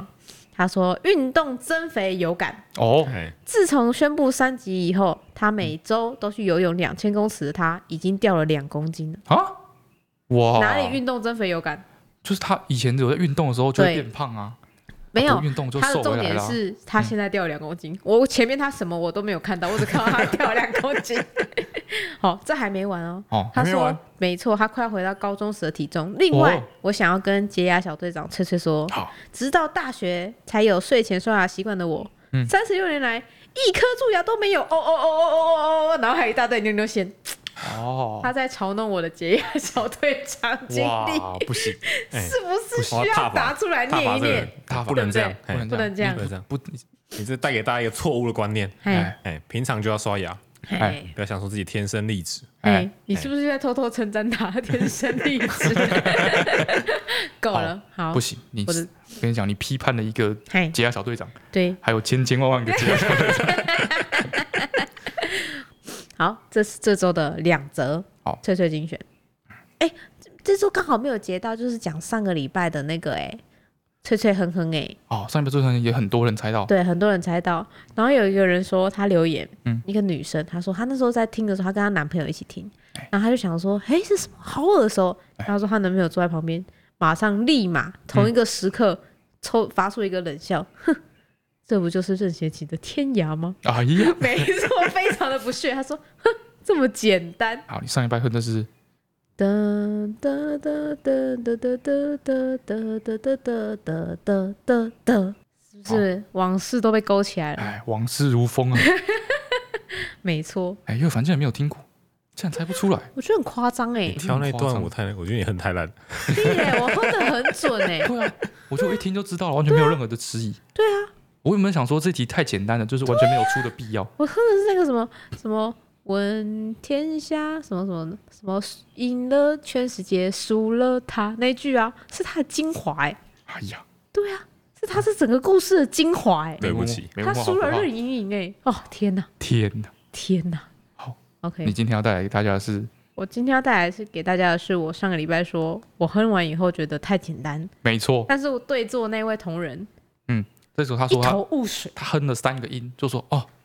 他说：“运动增肥有感哦。自从宣布三级以后，他每周都去游泳两千公尺的他，已经掉了两公斤了啊！哇，哪里运动增肥有感？就是他以前有在运动的时候就会变胖啊。”没有运动就瘦。他的重点是他现在掉了两公斤。我前面他什么我都没有看到，我只看到他掉了两公斤。好，这还没完哦。他说没错，他快要回到高中时的体重。另外，我想要跟洁牙小队长翠翠说，直到大学才有睡前刷牙习惯的我，三十六年来一颗蛀牙都没有。哦哦哦哦哦哦，然后还有一大堆尿尿线。哦，他在嘲弄我的洁牙小队长经历，不行，是不是需要拿出来念一念？他不能这样，不能这样，不能这样，不，你这带给大家一个错误的观念。哎哎，平常就要刷牙，哎，不要想说自己天生丽质。哎，你是不是在偷偷称赞他天生丽质？够了，好，不行，你跟你讲，你批判了一个解压小队长，对，还有千千万万个解压小队长。好，这是这周的两则好脆脆精选。哎，这周刚好没有截到，就是讲上个礼拜的那个哎，脆脆哼哼哎。哦，上一周好像也很多人猜到，对，很多人猜到。然后有一个人说他留言，嗯，一个女生，她说她那时候在听的时候，她跟她男朋友一起听，然后她就想说，哎，是什么好耳熟？她说她男朋友坐在旁边，马上立马同一个时刻抽发出一个冷笑，哼。这不就是任贤齐的天涯吗？啊哎呀，没错，非常的不屑。他说：“哼，这么简单。”好，你上一拜哼的是。哒哒哒哒哒哒哒哒哒哒哒哒哒哒哒，是不是往事都被勾起来了？哎，往事如风啊。没错。哎，因为反正也没有听过，这样猜不出来。我觉得很夸张哎。挑那段我太，我觉得你很太烂。对，我哼的很准哎。对啊，我就一听就知道了，完全没有任何的迟疑。对啊。我有没有想说这题太简单了，就是完全没有出的必要？我哼的是那个什么什么问天下什么什么什么赢了全世界输了他那句啊，是他的精华哎。哎呀，对啊，是他是整个故事的精华哎。对不起，他输了任盈盈哎。哦天哪，天哪，天哪。好，OK。你今天要带来给大家的是？我今天要带来是给大家的是我上个礼拜说我哼完以后觉得太简单，没错。但是我对坐那位同仁，嗯。这时候他说他一头雾水，他哼了三个音，就说哦，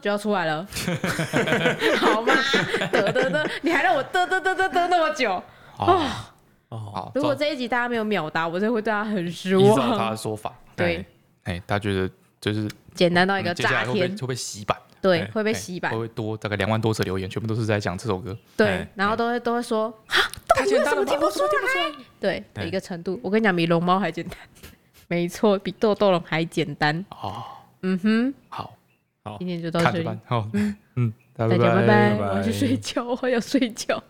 就要出来了，好吗？噔噔噔，你还让我噔噔噔噔噔那么久啊？哦，如果这一集大家没有秒答，我就会对他很失望。依照他的说法，对，哎，他觉得就是简单到一个炸天，会被洗版？对，会被洗版，会不会多大概两万多次留言，全部都是在讲这首歌。对，然后都会都会说啊，到底为什么听不出来？对，的一个程度，我跟你讲，比龙猫还简单。没错，比豆豆龙还简单。哦，嗯哼，好，好，今天就到这里。好，嗯嗯，大家拜拜，我要去睡觉，我要睡觉。